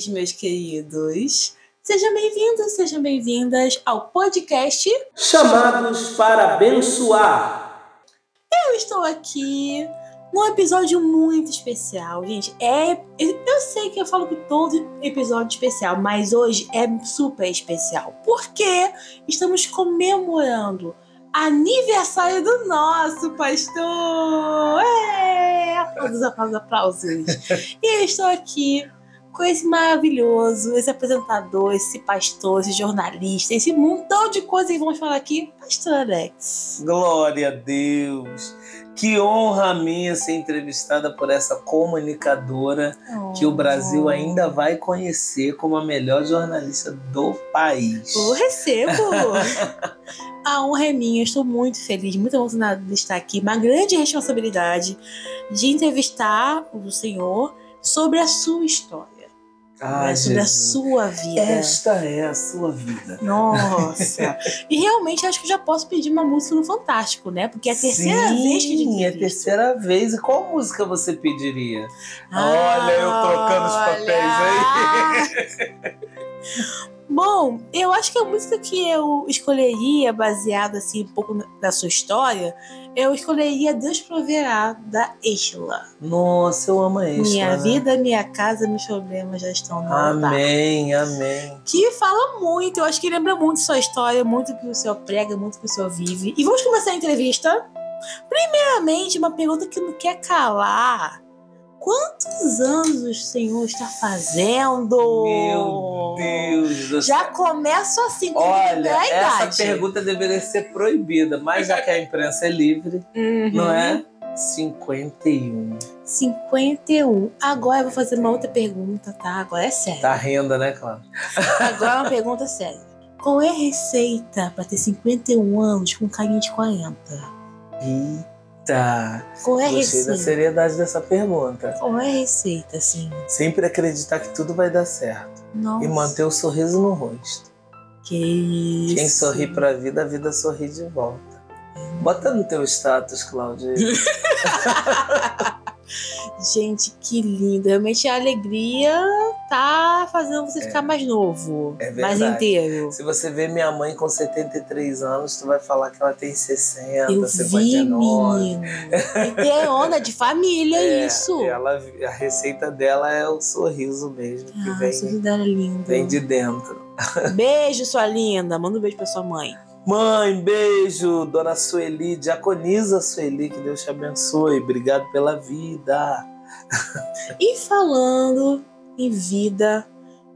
demais, meus queridos. Sejam bem-vindos, sejam bem-vindas ao podcast Chamados para abençoar. Eu estou aqui num episódio muito especial, gente. É, eu sei que eu falo que todo episódio especial, mas hoje é super especial porque estamos comemorando aniversário do nosso pastor. É, aplausos, aplausos, aplausos. e eu estou aqui com esse maravilhoso, esse apresentador, esse pastor, esse jornalista, esse montão de coisas que vamos falar aqui, Pastor Alex. Glória a Deus. Que honra minha ser entrevistada por essa comunicadora oh. que o Brasil ainda vai conhecer como a melhor jornalista do país. Eu recebo! a honra é minha, estou muito feliz, muito emocionada de estar aqui. Uma grande responsabilidade de entrevistar o senhor sobre a sua história. Ah, né, sobre Jesus. a sua vida. Esta é a sua vida. Nossa. e realmente acho que já posso pedir uma música no Fantástico, né? Porque é a terceira Sim, vez que Sim, é a terceira vez. E qual música você pediria? Ah, olha, eu trocando os papéis aí. Bom, eu acho que a música que eu escolheria, baseada assim um pouco na sua história, eu escolheria Deus Proverá, da Estela. Nossa, eu amo Estela. Minha vida, minha casa, meus problemas já estão no Amém, altar. amém. Que fala muito, eu acho que lembra muito sua história, muito que o senhor prega, muito que o senhor vive. E vamos começar a entrevista. Primeiramente, uma pergunta que não quer calar. Quantos anos o Senhor está fazendo? Meu Deus! Já começo assim, com Olha, a idade. essa pergunta deveria ser proibida, mas já que a imprensa é livre, uhum. não é? 51. 51. Agora eu vou fazer uma outra pergunta, tá? Agora é sério. Tá renda, né, Cláudia? Agora é uma pergunta séria. Qual é a receita para ter 51 anos com carinha de 40? Eita! Eita! Qual é a Gostei receita? da seriedade dessa pergunta. Qual é a receita, assim? Sempre acreditar que tudo vai dar certo. Nossa. E manter o sorriso no rosto. Que isso. Quem sorri pra vida, a vida sorri de volta. Bota no teu status, Cláudia. Gente, que lindo. Realmente a alegria tá fazendo você ficar É. mais novo. É mais inteiro. Se você vê minha mãe com 73 anos, tu vai falar que ela tem 60, Eu vi, 59. menino. E tem onda de família, É, isso. Ela, a receita dela é o sorriso mesmo, que Ah, vem, o sorriso dela é lindo. vem de dentro. Beijo, sua linda. Manda um beijo pra sua mãe. Mãe, beijo, dona Sueli, diaconisa Sueli, que Deus te abençoe. Obrigado pela vida. E falando em vida,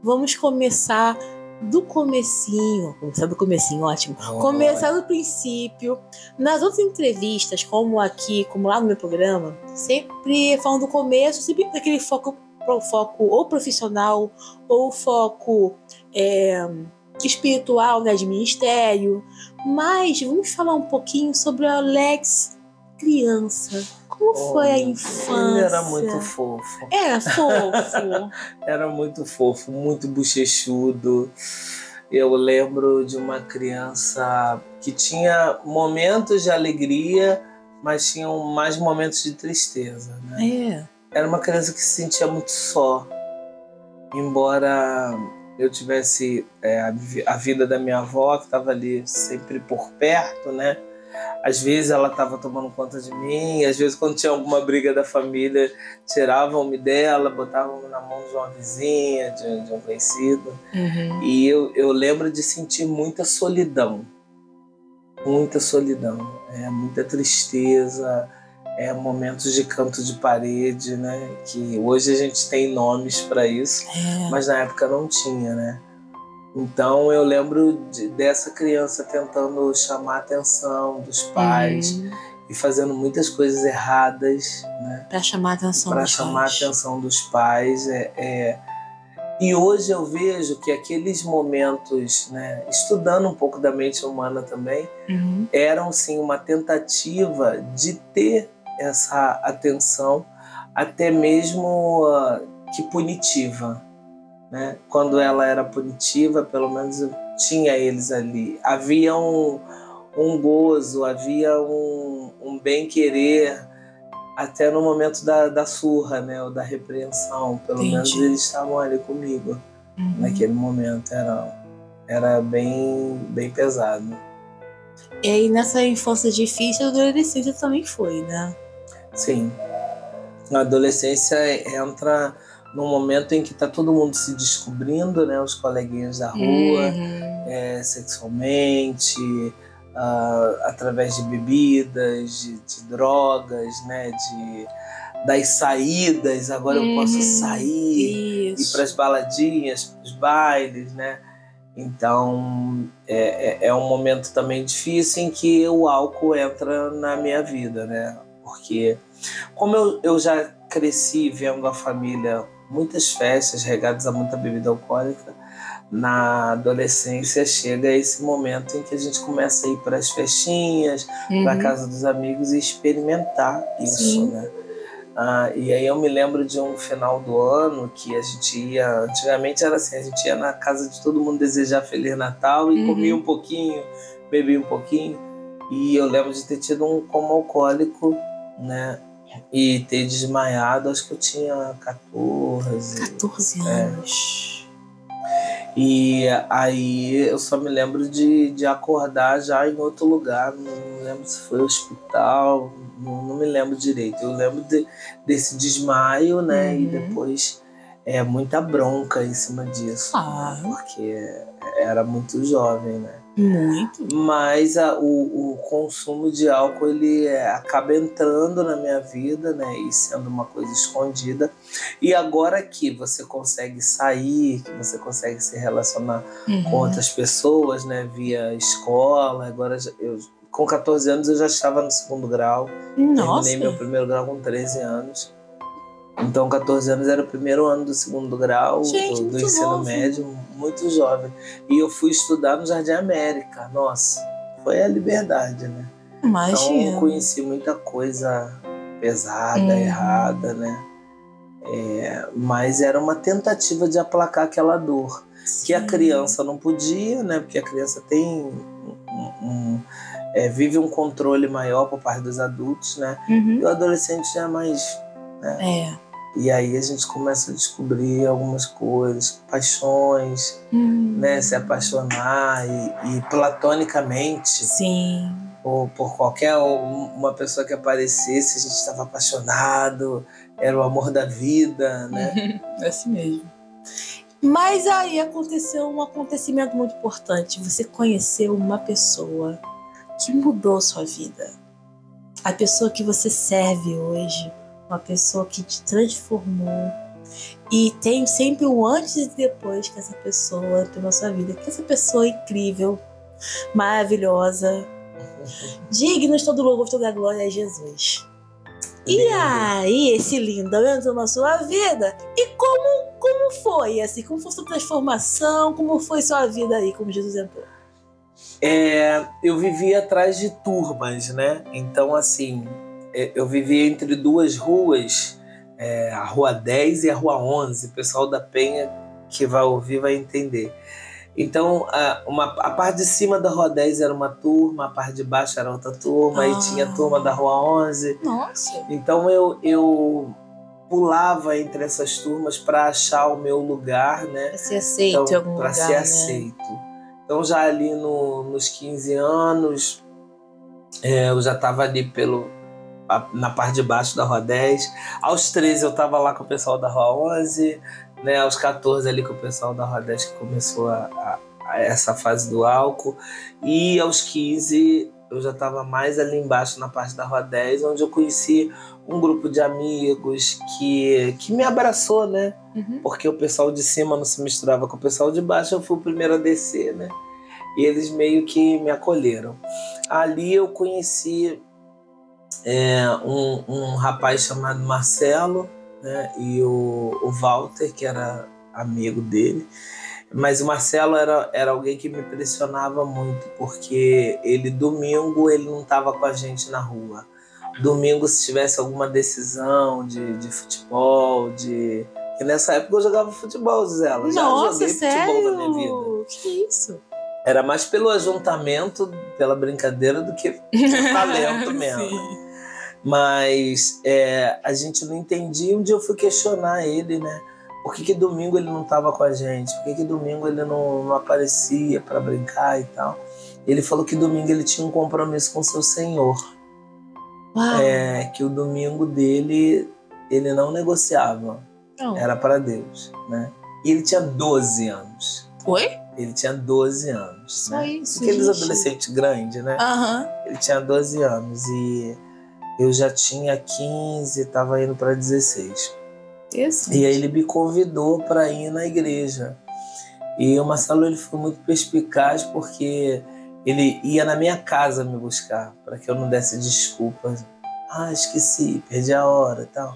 vamos começar do comecinho. Começar do comecinho, ótimo. Começar do princípio. Nas outras entrevistas, como aqui, como lá no meu programa, sempre falando do começo, sempre aquele foco, foco ou profissional ou foco é, espiritual, né, de ministério. Mas vamos falar um pouquinho sobre o Alex criança. Como foi a Ele infância? era muito fofo. Era fofo. Era muito fofo, muito bochechudo. Eu lembro de uma criança que tinha momentos de alegria, mas tinham mais momentos de tristeza. Né? é. Era uma criança que se sentia muito só. Embora eu tivesse é, a, vi- a vida da minha avó, que estava ali sempre por perto, né? Às vezes ela estava tomando conta de mim, às vezes quando tinha alguma briga da família, tiravam-me dela, botavam na mão de uma vizinha, de, de um conhecido. Uhum. E eu, eu lembro de sentir muita solidão. Muita solidão. É, muita tristeza. É, momentos de canto de parede, né? Que hoje a gente tem nomes para isso, É. mas na época não tinha, né? Então eu lembro de- dessa criança tentando chamar a atenção dos pais Uhum. e fazendo muitas coisas erradas, né? Pra chamar a atenção para chamar pais. a atenção dos pais. É, é- E hoje eu vejo que aqueles momentos, né, estudando um pouco da mente humana também, Uhum. eram sim uma tentativa de ter essa atenção, até mesmo ah, que punitiva. Né? Quando ela era punitiva, pelo menos eu tinha eles ali. Havia um, um gozo, havia um, um bem-querer até no momento da, da surra, né? Ou da repreensão. Pelo Entendi. menos eles estavam ali comigo. Uhum. Naquele momento era, era bem, bem pesado. E aí nessa infância difícil, a adolescência também foi, né? Sim. A adolescência entra num momento em que tá todo mundo se descobrindo, né? Os coleguinhas da rua, Uhum. é, sexualmente, ah, através de bebidas, de, de drogas, né? De, das saídas, agora eu posso Uhum. sair, ir Isso. para as baladinhas, para os bailes, né? Então é, é, é um momento também difícil em que o álcool entra na minha vida, né? Porque como eu, eu já cresci vendo a família muitas festas regadas a muita bebida alcoólica, na adolescência chega esse momento em que a gente começa a ir para as festinhas, para Uhum. casa dos amigos e experimentar isso, Sim. né? Ah, e aí eu me lembro de um final do ano que a gente ia, antigamente era assim, a gente ia na casa de todo mundo desejar Feliz Natal e Uhum. comia um pouquinho, bebia um pouquinho. E eu lembro de ter tido um coma alcoólico, né? E ter desmaiado, acho que eu tinha 14. 14 É. anos. E aí eu só me lembro de, de acordar já em outro lugar, não lembro se foi hospital, não, não me lembro direito. Eu lembro de- desse desmaio, né? E Uhum. depois é muita bronca em cima disso, Ah. porque era muito jovem, né? Muito. Mas a- o, o consumo de álcool ele é, acaba entrando na minha vida, né? E sendo uma coisa escondida. E agora que você consegue sair, que você consegue se relacionar com Uhum. outras pessoas, né? Via escola. Agora eu, com 14 anos eu já estava no segundo grau. Nossa. Terminei meu primeiro grau com 13 anos. Então, 14 anos era o primeiro ano do segundo grau Gente, do, do ensino novo. médio, muito jovem. E eu fui estudar no Jardim América. Nossa, foi a liberdade, né? Então, Imagina. eu conheci muita coisa pesada, Uhum. errada, né? É, mas era uma tentativa de aplacar aquela dor que a Sim. criança não podia, né? Porque a criança tem um, um- é, vive um controle maior por parte dos adultos, né? Uhum. E o adolescente já é mais. É. E aí a gente começa a descobrir algumas coisas, paixões, Hum. né? Se apaixonar e, e platonicamente Sim. ou por qualquer um- uma pessoa que aparecesse, a gente estava apaixonado, era o amor da vida, né? É assim mesmo. Mas aí aconteceu um acontecimento muito importante. Você conheceu uma pessoa que mudou sua vida. A pessoa que você serve hoje. Uma pessoa que te transformou. E tem sempre um antes e depois que essa pessoa entrou na sua vida. Que essa pessoa é incrível, maravilhosa, digna de todo louvor, toda a glória é Jesus. E Lindo. aí, esse lindo entrou na sua vida? E como, como foi, assim? Como foi sua transformação? Como foi sua vida aí, como Jesus entrou? É, eu vivia atrás de turmas, né? Então, assim, eu vivia entre duas ruas, é, a Rua 10 e a Rua 11. O pessoal da Penha que vai ouvir vai entender. Então, a, uma, a parte de cima da Rua 10 era uma turma, a parte de baixo era outra turma, Ah. e tinha a turma da Rua 11. Nossa. Então, eu, eu pulava entre essas turmas para achar o meu lugar, né? Pra ser aceito em algum para lugar, ser né? aceito. Então já ali no- nos 15 anos, é, eu já estava ali pelo, na parte de baixo da Rua 10. Aos 13 eu estava lá com o pessoal da Rua 11. Né? Aos 14 ali com o pessoal da Rua 10 que começou a, a- a essa fase do álcool. E aos 15 eu já estava mais ali embaixo na parte da Rua 10, onde eu conheci um grupo de amigos que, que me abraçou, né? Uhum. porque o pessoal de cima não se misturava com o pessoal de baixo, eu fui o primeiro a descer, né? E eles meio que me acolheram. Ali eu conheci é, um, um rapaz chamado Marcelo, né? E o, o Walter, que era amigo dele. Mas o Marcelo era, era alguém que me impressionava muito, porque ele, domingo, ele não estava com a gente na rua. Domingo, se tivesse alguma decisão de, de futebol, de. Porque nessa época eu jogava futebol, Zela. Já Nossa, joguei sério? futebol na minha vida. Que isso? Era mais pelo ajuntamento, pela brincadeira, do que por talento mesmo. Mas é, a gente não entendia. Um dia eu fui questionar ele, né? Por que, que domingo ele não estava com a gente? Por que, que domingo ele não, não aparecia para brincar e tal? Ele falou que domingo ele tinha um compromisso com seu Senhor. Uau. É, que o domingo dele ele não negociava. Não. Era para Deus, né? E ele tinha 12 anos. Oi? Ele tinha 12 anos. Só né? isso, Aqueles gente. adolescentes grandes, né? Aham. Ele tinha 12 anos e eu já tinha 15, estava indo para 16. Interessante. E aí ele me convidou para ir na igreja. E o Marcelo ele foi muito perspicaz porque ele ia na minha casa me buscar para que eu não desse desculpas. Ah, esqueci, perdi a hora e tal.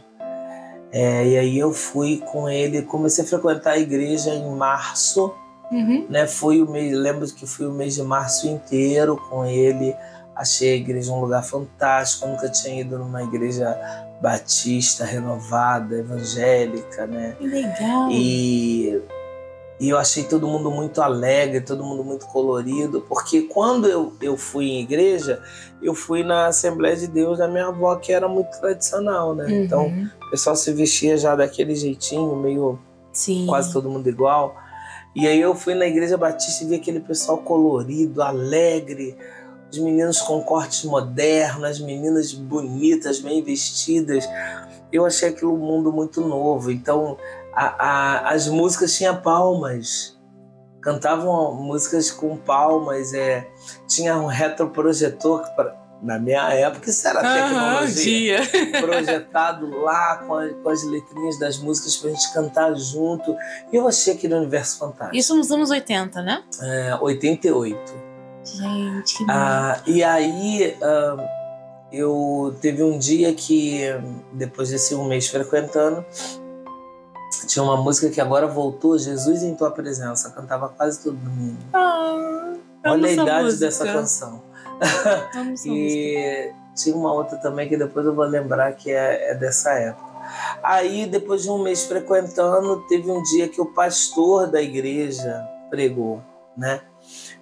É, e aí eu fui com ele, comecei a frequentar a igreja em março, Uhum. né? Foi o mês, lembro que fui o mês de março inteiro com ele. Achei a igreja um lugar fantástico. Eu nunca tinha ido numa igreja batista, renovada, evangélica, né? Que legal. E, e eu achei todo mundo muito alegre, todo mundo muito colorido, porque quando eu, eu fui em igreja, eu fui na Assembleia de Deus da minha avó, que era muito tradicional, né? Então Uhum. o pessoal se vestia já daquele jeitinho, meio Sim. quase todo mundo igual. E aí eu fui na igreja batista e vi aquele pessoal colorido, alegre, os meninos com cortes modernos, as meninas bonitas, bem vestidas. Eu achei aquilo um mundo muito novo. Então a- a- as músicas tinham palmas. Cantavam músicas com palmas, é, tinha um retroprojetor pra- na minha época isso era Aham, tecnologia dia. projetado lá com, a- com as letrinhas das músicas pra gente cantar junto. E eu achei aquele universo fantástico. Isso nos anos 80, né? É, 88. Gente, que Ah, e aí ah, eu teve um dia que, depois desse um mês frequentando, tinha uma música que agora voltou, Jesus em Tua Presença. Cantava quase todo domingo. Ah, Olha a idade música. dessa canção. E tinha uma outra também que depois eu vou lembrar que é, é dessa época. Aí, depois de um mês frequentando, teve um dia que o pastor da igreja pregou, né?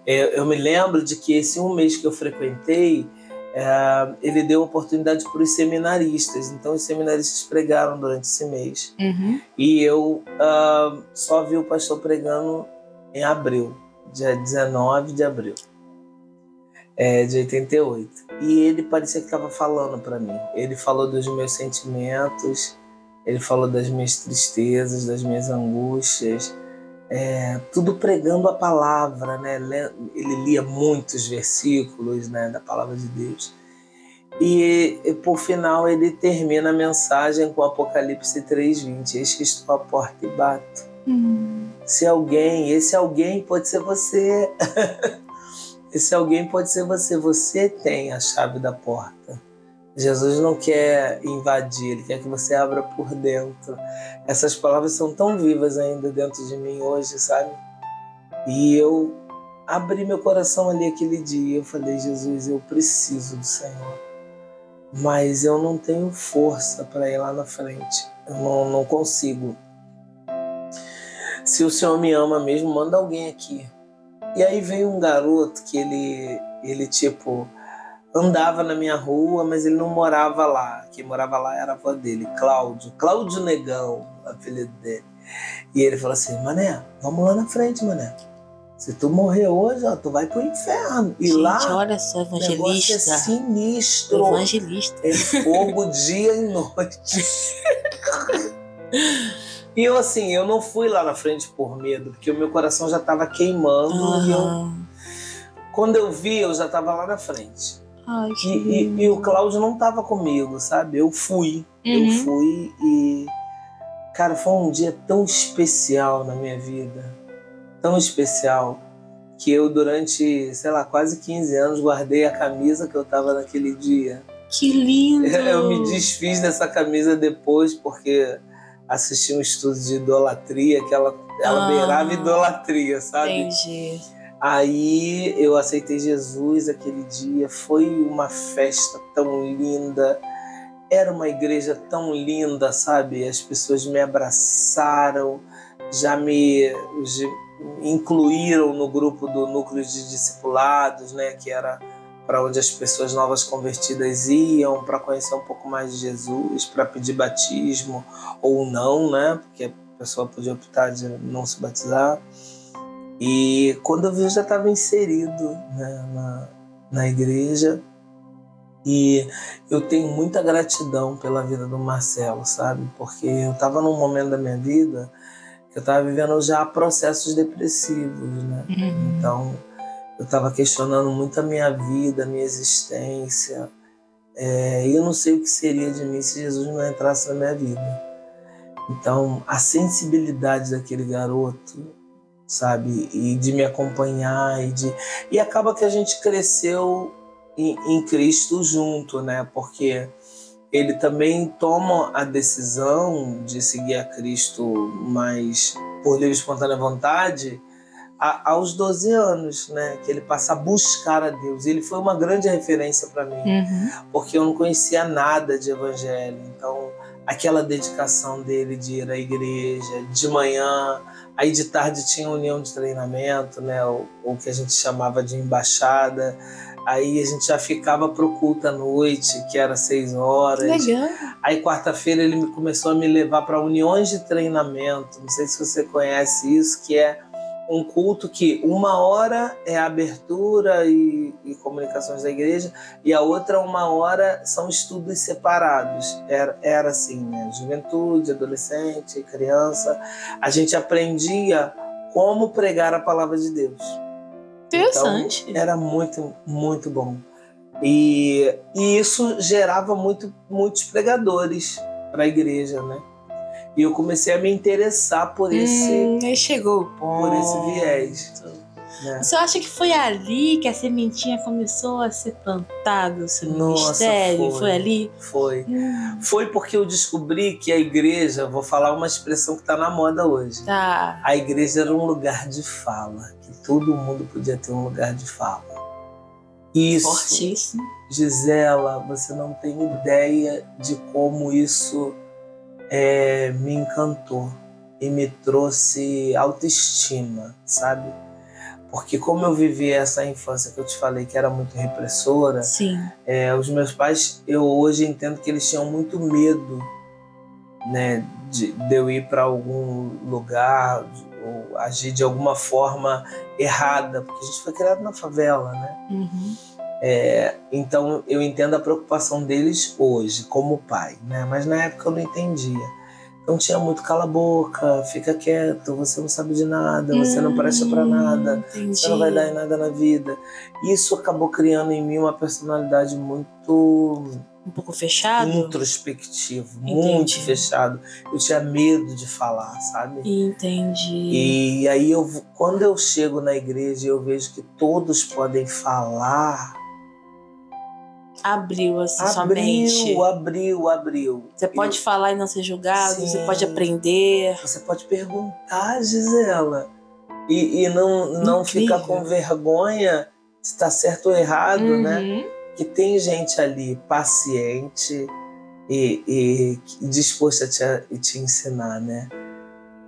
Eu, eu me lembro de que esse um mês que eu frequentei, é, ele deu oportunidade para os seminaristas. Então, os seminaristas pregaram durante esse mês. Uhum. E eu ah, só vi o pastor pregando em abril, dia 19 de abril é, de 88. E ele parecia que estava falando para mim. Ele falou dos meus sentimentos, ele falou das minhas tristezas, das minhas angústias, é, tudo pregando a palavra, né? Le- Ele lia muitos versículos né, da palavra de Deus. E, e, por final ele termina a mensagem com Apocalipse 3:20. Eis que estou à porta e bato. Hum. Se alguém, esse alguém pode ser você. esse alguém pode ser você. Você tem a chave da porta. Jesus não quer invadir, ele quer que você abra por dentro. Essas palavras são tão vivas ainda dentro de mim hoje, sabe? E eu abri meu coração ali aquele dia. Eu falei, Jesus, eu preciso do Senhor. Mas eu não tenho força para ir lá na frente. Eu não, não consigo se o senhor me ama mesmo, manda alguém aqui. E aí veio um garoto que ele, ele tipo, andava na minha rua, mas ele não morava lá. Quem morava lá era a avó dele, Cláudio. Cláudio Negão, o apelido dele. E ele falou assim, mané, vamos lá na frente, mané. Se tu morrer hoje, ó, tu vai pro inferno. E Gente, lá, olha só, é evangelista. sinistro. Evangelista. É fogo dia e noite. E eu assim, eu não fui lá na frente por medo, porque o meu coração já estava queimando. E eu, quando eu vi, eu já estava lá na frente. Ai, que E, e- e o Cláudio não estava comigo, sabe? Eu fui. Eu Uhum. fui e. Cara, foi um dia tão especial na minha vida. Tão especial. Que eu, durante, sei lá, quase 15 anos, guardei a camisa que eu tava naquele dia. Que lindo. Eu me desfiz dessa camisa depois porque assisti um estudo de idolatria que ela, ela Ah. beirava idolatria, sabe? Entendi. Aí eu aceitei Jesus aquele dia, foi uma festa tão linda, era uma igreja tão linda, sabe? As pessoas me abraçaram, já me incluíram no grupo do núcleo de discipulados, né? Que era para onde as pessoas novas convertidas iam para conhecer um pouco mais de Jesus, para pedir batismo ou não, né? Porque a pessoa podia optar de não se batizar. E quando eu vi, eu já estava inserido né, na, na igreja. E eu tenho muita gratidão pela vida do Marcelo, sabe? Porque eu estava num momento da minha vida que eu estava vivendo já processos depressivos, né? Uhum. Então, eu estava questionando muito a minha vida, a minha existência. É, e eu não sei o que seria de mim se Jesus não entrasse na minha vida. Então, a sensibilidade daquele garoto, sabe, e de me acompanhar e de e acaba que a gente cresceu em, em Cristo junto, né? Porque ele também toma a decisão de seguir a Cristo mais por livre e espontânea vontade a, aos 12 anos, né? Que ele passa a buscar a Deus. Ele foi uma grande referência para mim, uhum. porque eu não conhecia nada de evangelho. Então, aquela dedicação dele de ir à igreja de manhã, aí de tarde tinha união de treinamento, né? O, o que a gente chamava de embaixada. Aí a gente já ficava pro culto à noite, que era seis horas. Legal. Aí quarta-feira ele começou a me levar para uniões de treinamento. Não sei se você conhece isso, que é um culto que uma hora é abertura e, e, comunicações da igreja e a outra uma hora são estudos separados. Era, era assim, né? Juventude, adolescente, criança. A gente aprendia como pregar a palavra de Deus. Interessante. Então, era muito, muito bom. E, e isso gerava muito, muitos pregadores para a igreja, né? E eu comecei a me interessar por esse. Hum, chegou o ponto. Por esse viés. Né? Você acha que foi ali que a sementinha começou a ser plantada, o seu Nossa, ministério? Foi, foi ali? Foi. Hum. Foi porque eu descobri que a igreja, vou falar uma expressão que está na moda hoje. Tá. A igreja era um lugar de fala, que todo mundo podia ter um lugar de fala. Isso. Fortíssimo. Gisela, você não tem ideia de como isso é, me encantou e me trouxe autoestima, sabe? Porque como eu vivi essa infância que eu te falei que era muito repressora, é, os meus pais, eu hoje entendo que eles tinham muito medo, né, de, de eu ir para algum lugar ou agir de alguma forma errada, porque a gente foi criado na favela, né? Uhum. É, então eu entendo a preocupação deles hoje, como pai, né? Mas na época eu não entendia. Então tinha muito cala a boca, fica quieto, você não sabe de nada, você não presta para hum, nada, entendi. você não vai dar em nada na vida. Isso acabou criando em mim uma personalidade muito um pouco fechado, introspectivo, entendi. muito fechado. Eu tinha medo de falar, sabe? Entendi. E aí eu quando eu chego na igreja, eu vejo que todos podem falar abriu assim abriu, sua mente. Abriu, abriu, Você pode falar e não ser julgado, Sim. você pode aprender. Você pode perguntar, Gisela. E, e não, não ficar com vergonha se está certo ou errado, né? uhum. né? Que tem gente ali paciente e, e disposta a te, te ensinar, né?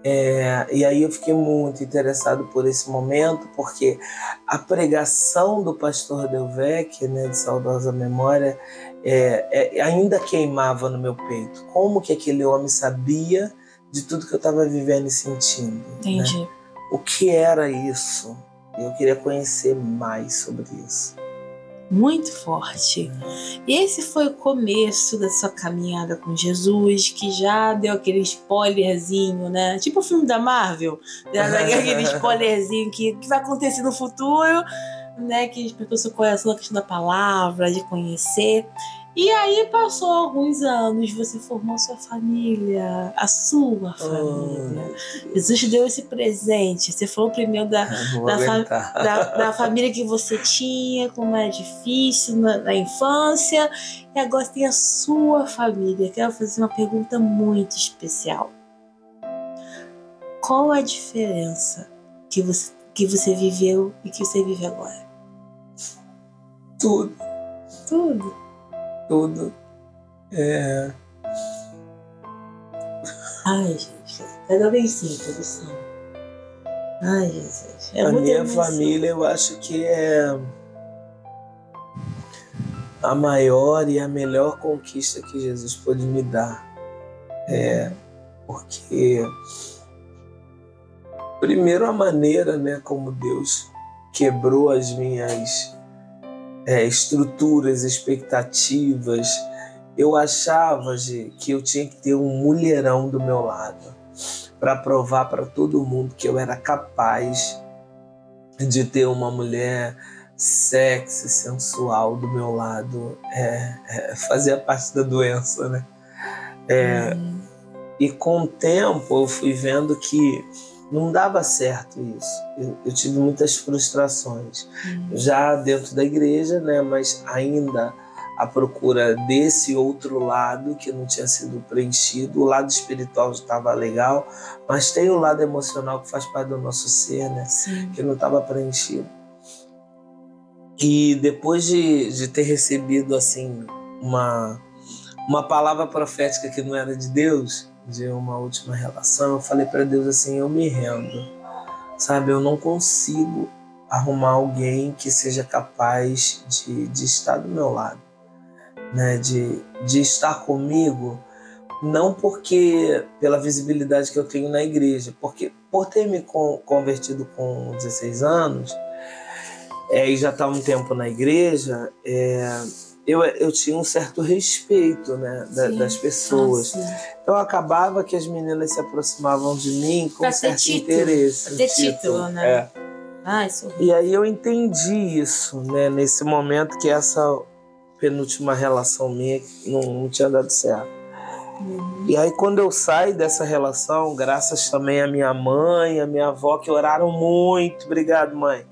É, e aí eu fiquei muito interessado por esse momento, porque a pregação do pastor Delvec, né, de saudosa memória, é, é, ainda queimava no meu peito. Como que aquele homem sabia de tudo que eu estava vivendo e sentindo? Né? Entendi. Né? O que era isso? Eu queria conhecer mais sobre isso muito forte. E esse foi o começo da sua caminhada com Jesus, que já deu aquele spoilerzinho, né? Tipo o filme da Marvel, aquele spoilerzinho que, que vai acontecer no futuro, né? Que despertou seu coração na questão da palavra, de conhecer. E aí passou alguns anos, você formou sua família, a sua família. Oh. Jesus deu esse presente. Você falou primeiro da, da, fa da, da, família que você tinha, como era difícil na, na, infância, e agora tem a sua família. Quero fazer uma pergunta muito especial. Qual a diferença que você, que você viveu e que você vive agora? Tudo. Tudo tudo. É... Ai, gente, cada vez sim, produção. Ai, Jesus. É a minha emoção. família, eu acho que é. a maior e a melhor conquista que Jesus pôde me dar. É, porque primeiro a maneira, né, como Deus quebrou as minhas é, estruturas, expectativas. Eu achava de, que eu tinha que ter um mulherão do meu lado para provar para todo mundo que eu era capaz de ter uma mulher sexy, sensual do meu lado. É, é, fazia parte da doença, né? É, uhum. E com o tempo eu fui vendo que não dava certo isso. Eu, eu tive muitas frustrações, uhum. já dentro da igreja, né? Mas ainda à procura desse outro lado que não tinha sido preenchido. O lado espiritual estava legal, mas tem o lado emocional que faz parte do nosso ser, né? Sim. Que não estava preenchido. E depois de, de ter recebido assim uma uma palavra profética que não era de Deus, de uma última relação, eu falei para Deus assim: eu me rendo, sabe? Eu não consigo arrumar alguém que seja capaz de, de estar do meu lado, né? De, de estar comigo, não porque pela visibilidade que eu tenho na igreja, porque por ter me convertido com 16 anos é, e já está um tempo na igreja, é, eu, eu tinha um certo respeito né, da, das pessoas. Então acabava que as meninas se aproximavam de mim com pra certo título. interesse. Ter título, título, né? É. Ah, isso e aí eu entendi isso, né, nesse momento que essa penúltima relação minha não, não tinha dado certo. Uhum. E aí quando eu saio dessa relação, graças também à minha mãe, à minha avó que oraram muito, obrigado mãe.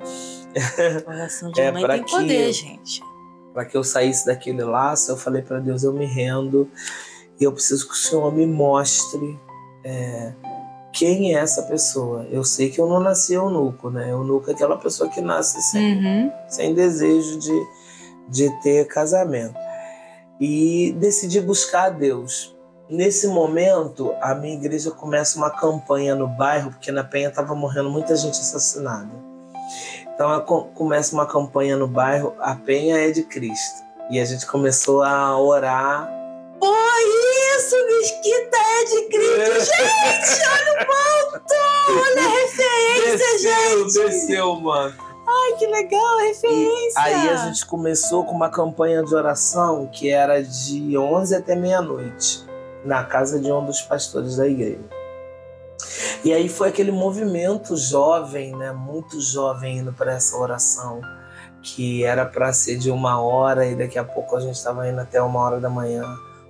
Oração de é, mãe tem poder, gente para que eu saísse daquele laço, eu falei para Deus: eu me rendo e eu preciso que o Senhor me mostre é, quem é essa pessoa. Eu sei que eu não nasci eunuco, né? Eunuco é aquela pessoa que nasce sem, uhum. sem desejo de, de ter casamento. E decidi buscar a Deus. Nesse momento, a minha igreja começa uma campanha no bairro, porque na Penha estava morrendo muita gente assassinada. Então começa uma campanha no bairro, a Penha é de Cristo. E a gente começou a orar. Oh, isso, Mesquita é de Cristo. É. Gente, olha o manto! Olha a referência, desceu, gente! Desceu, mano. Ai, que legal, a referência! E aí a gente começou com uma campanha de oração que era de 11 até meia-noite, na casa de um dos pastores da igreja. E aí foi aquele movimento jovem, né, muito jovem indo para essa oração, que era para ser de uma hora e daqui a pouco a gente estava indo até uma hora da manhã,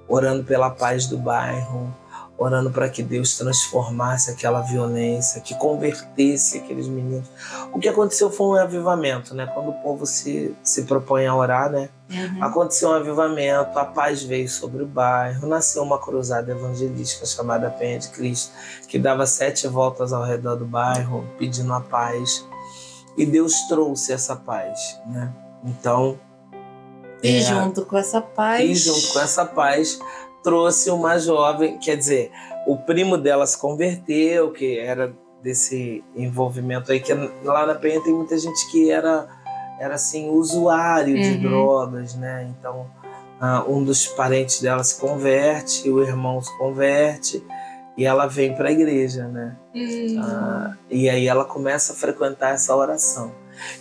orando pela paz do bairro, orando para que Deus transformasse aquela violência, que convertesse aqueles meninos. O que aconteceu foi um avivamento, né? Quando o povo se, se propõe a orar, né? Uhum. Aconteceu um avivamento, a paz veio sobre o bairro, nasceu uma cruzada evangelística chamada Penha de Cristo, que dava sete voltas ao redor do bairro, pedindo a paz. E Deus trouxe essa paz, né? Então. E é, junto com essa paz. E junto com essa paz, trouxe uma jovem, quer dizer, o primo dela se converteu, que era desse envolvimento aí, que lá na Penha tem muita gente que era, era assim, usuário uhum. de drogas, né? Então, uh, um dos parentes dela se converte, o irmão se converte, e ela vem para a igreja, né? Uhum. Uh, e aí ela começa a frequentar essa oração.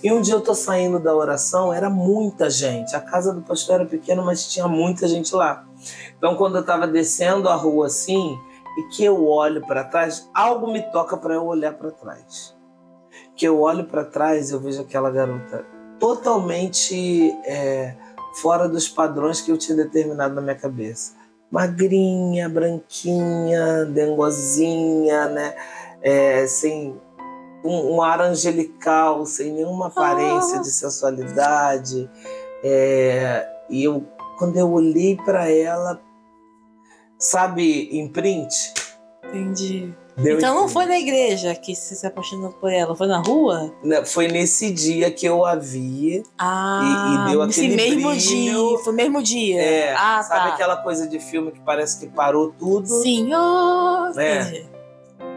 E um dia eu tô saindo da oração, era muita gente. A casa do pastor era pequena, mas tinha muita gente lá. Então, quando eu estava descendo a rua assim, e que eu olho para trás, algo me toca para eu olhar para trás. Que eu olho para trás, eu vejo aquela garota totalmente é, fora dos padrões que eu tinha determinado na minha cabeça. Magrinha, branquinha, dengozinha, né? É, sem um, um, ar angelical, sem nenhuma aparência oh. de sensualidade. É, e eu, quando eu olhei para ela, Sabe imprint? Entendi. Deu então não foi na igreja que você se apaixonou por ela, foi na rua? Foi nesse dia que eu a vi ah, e, e deu aquele mesmo brilho. dia, foi mesmo dia. É, ah, sabe tá. aquela coisa de filme que parece que parou tudo? Senhor! É.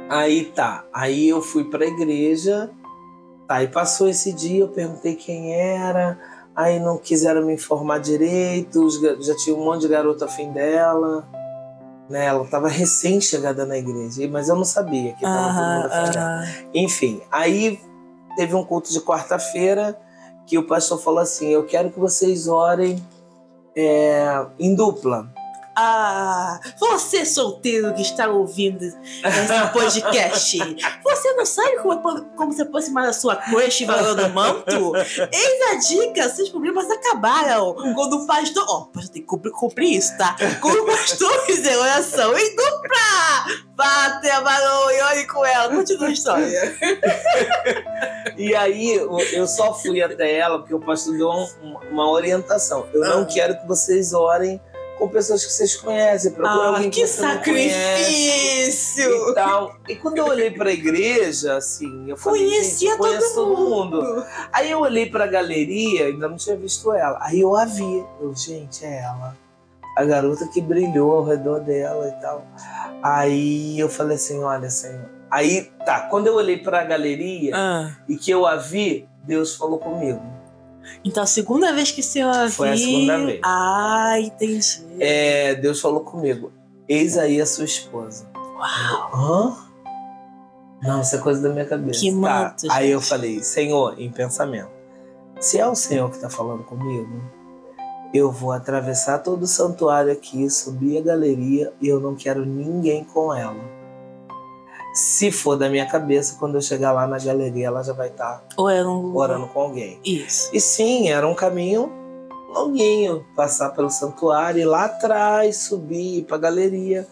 Aí tá, aí eu fui pra igreja, aí passou esse dia, eu perguntei quem era, Aí não quiseram me informar direito, já tinha um monte de garoto afim dela. Né? Ela estava recém-chegada na igreja, mas eu não sabia que tava todo mundo Enfim, aí teve um culto de quarta-feira que o pastor falou assim: Eu quero que vocês orem é, em dupla. Ah, você solteiro que está ouvindo esse podcast, você não sabe como, como se aproximar da sua crush valendo manto? Eis a dica, seus problemas acabaram. Quando o pastor. Ó, o pastor tem que cumprir, cumprir isso, tá? Quando o pastor fizer oração em dupla, bate a varão e ore com ela. Continua a história. E aí eu, só fui até ela porque o pastor deu um- uma orientação. Eu não Ah. quero que vocês orem com pessoas que vocês conhecem. Ah, alguém que conhece sacrifício! E, tal. e quando eu olhei pra igreja, assim, eu falei, gente, Conhecia eu todo todo mundo. Aí eu olhei pra galeria, ainda não tinha visto ela. Aí eu a vi. Eu, gente, é ela. A garota que brilhou ao redor dela e tal. Aí eu falei assim, olha, Senhor. Aí, tá, quando eu olhei pra galeria Ah, e que eu a vi, Deus falou comigo. Então a segunda vez que o senhor Foi a viu- segunda vez. Ah, entendi. É, Deus falou comigo, eis aí a sua esposa. Uau! Hã? Não, isso é coisa da minha cabeça. Que Tá. manto, Aí eu gente. falei, Senhor, em pensamento, se é o Senhor que está falando comigo, eu vou atravessar todo o santuário aqui, subir a galeria e eu não quero ninguém com ela. Se for da minha cabeça, quando eu chegar lá na galeria, ela já vai estar era um. orando com alguém. Isso. E sim, era um caminho longuinho, passar pelo santuário, ir lá atrás, subir para a galeria.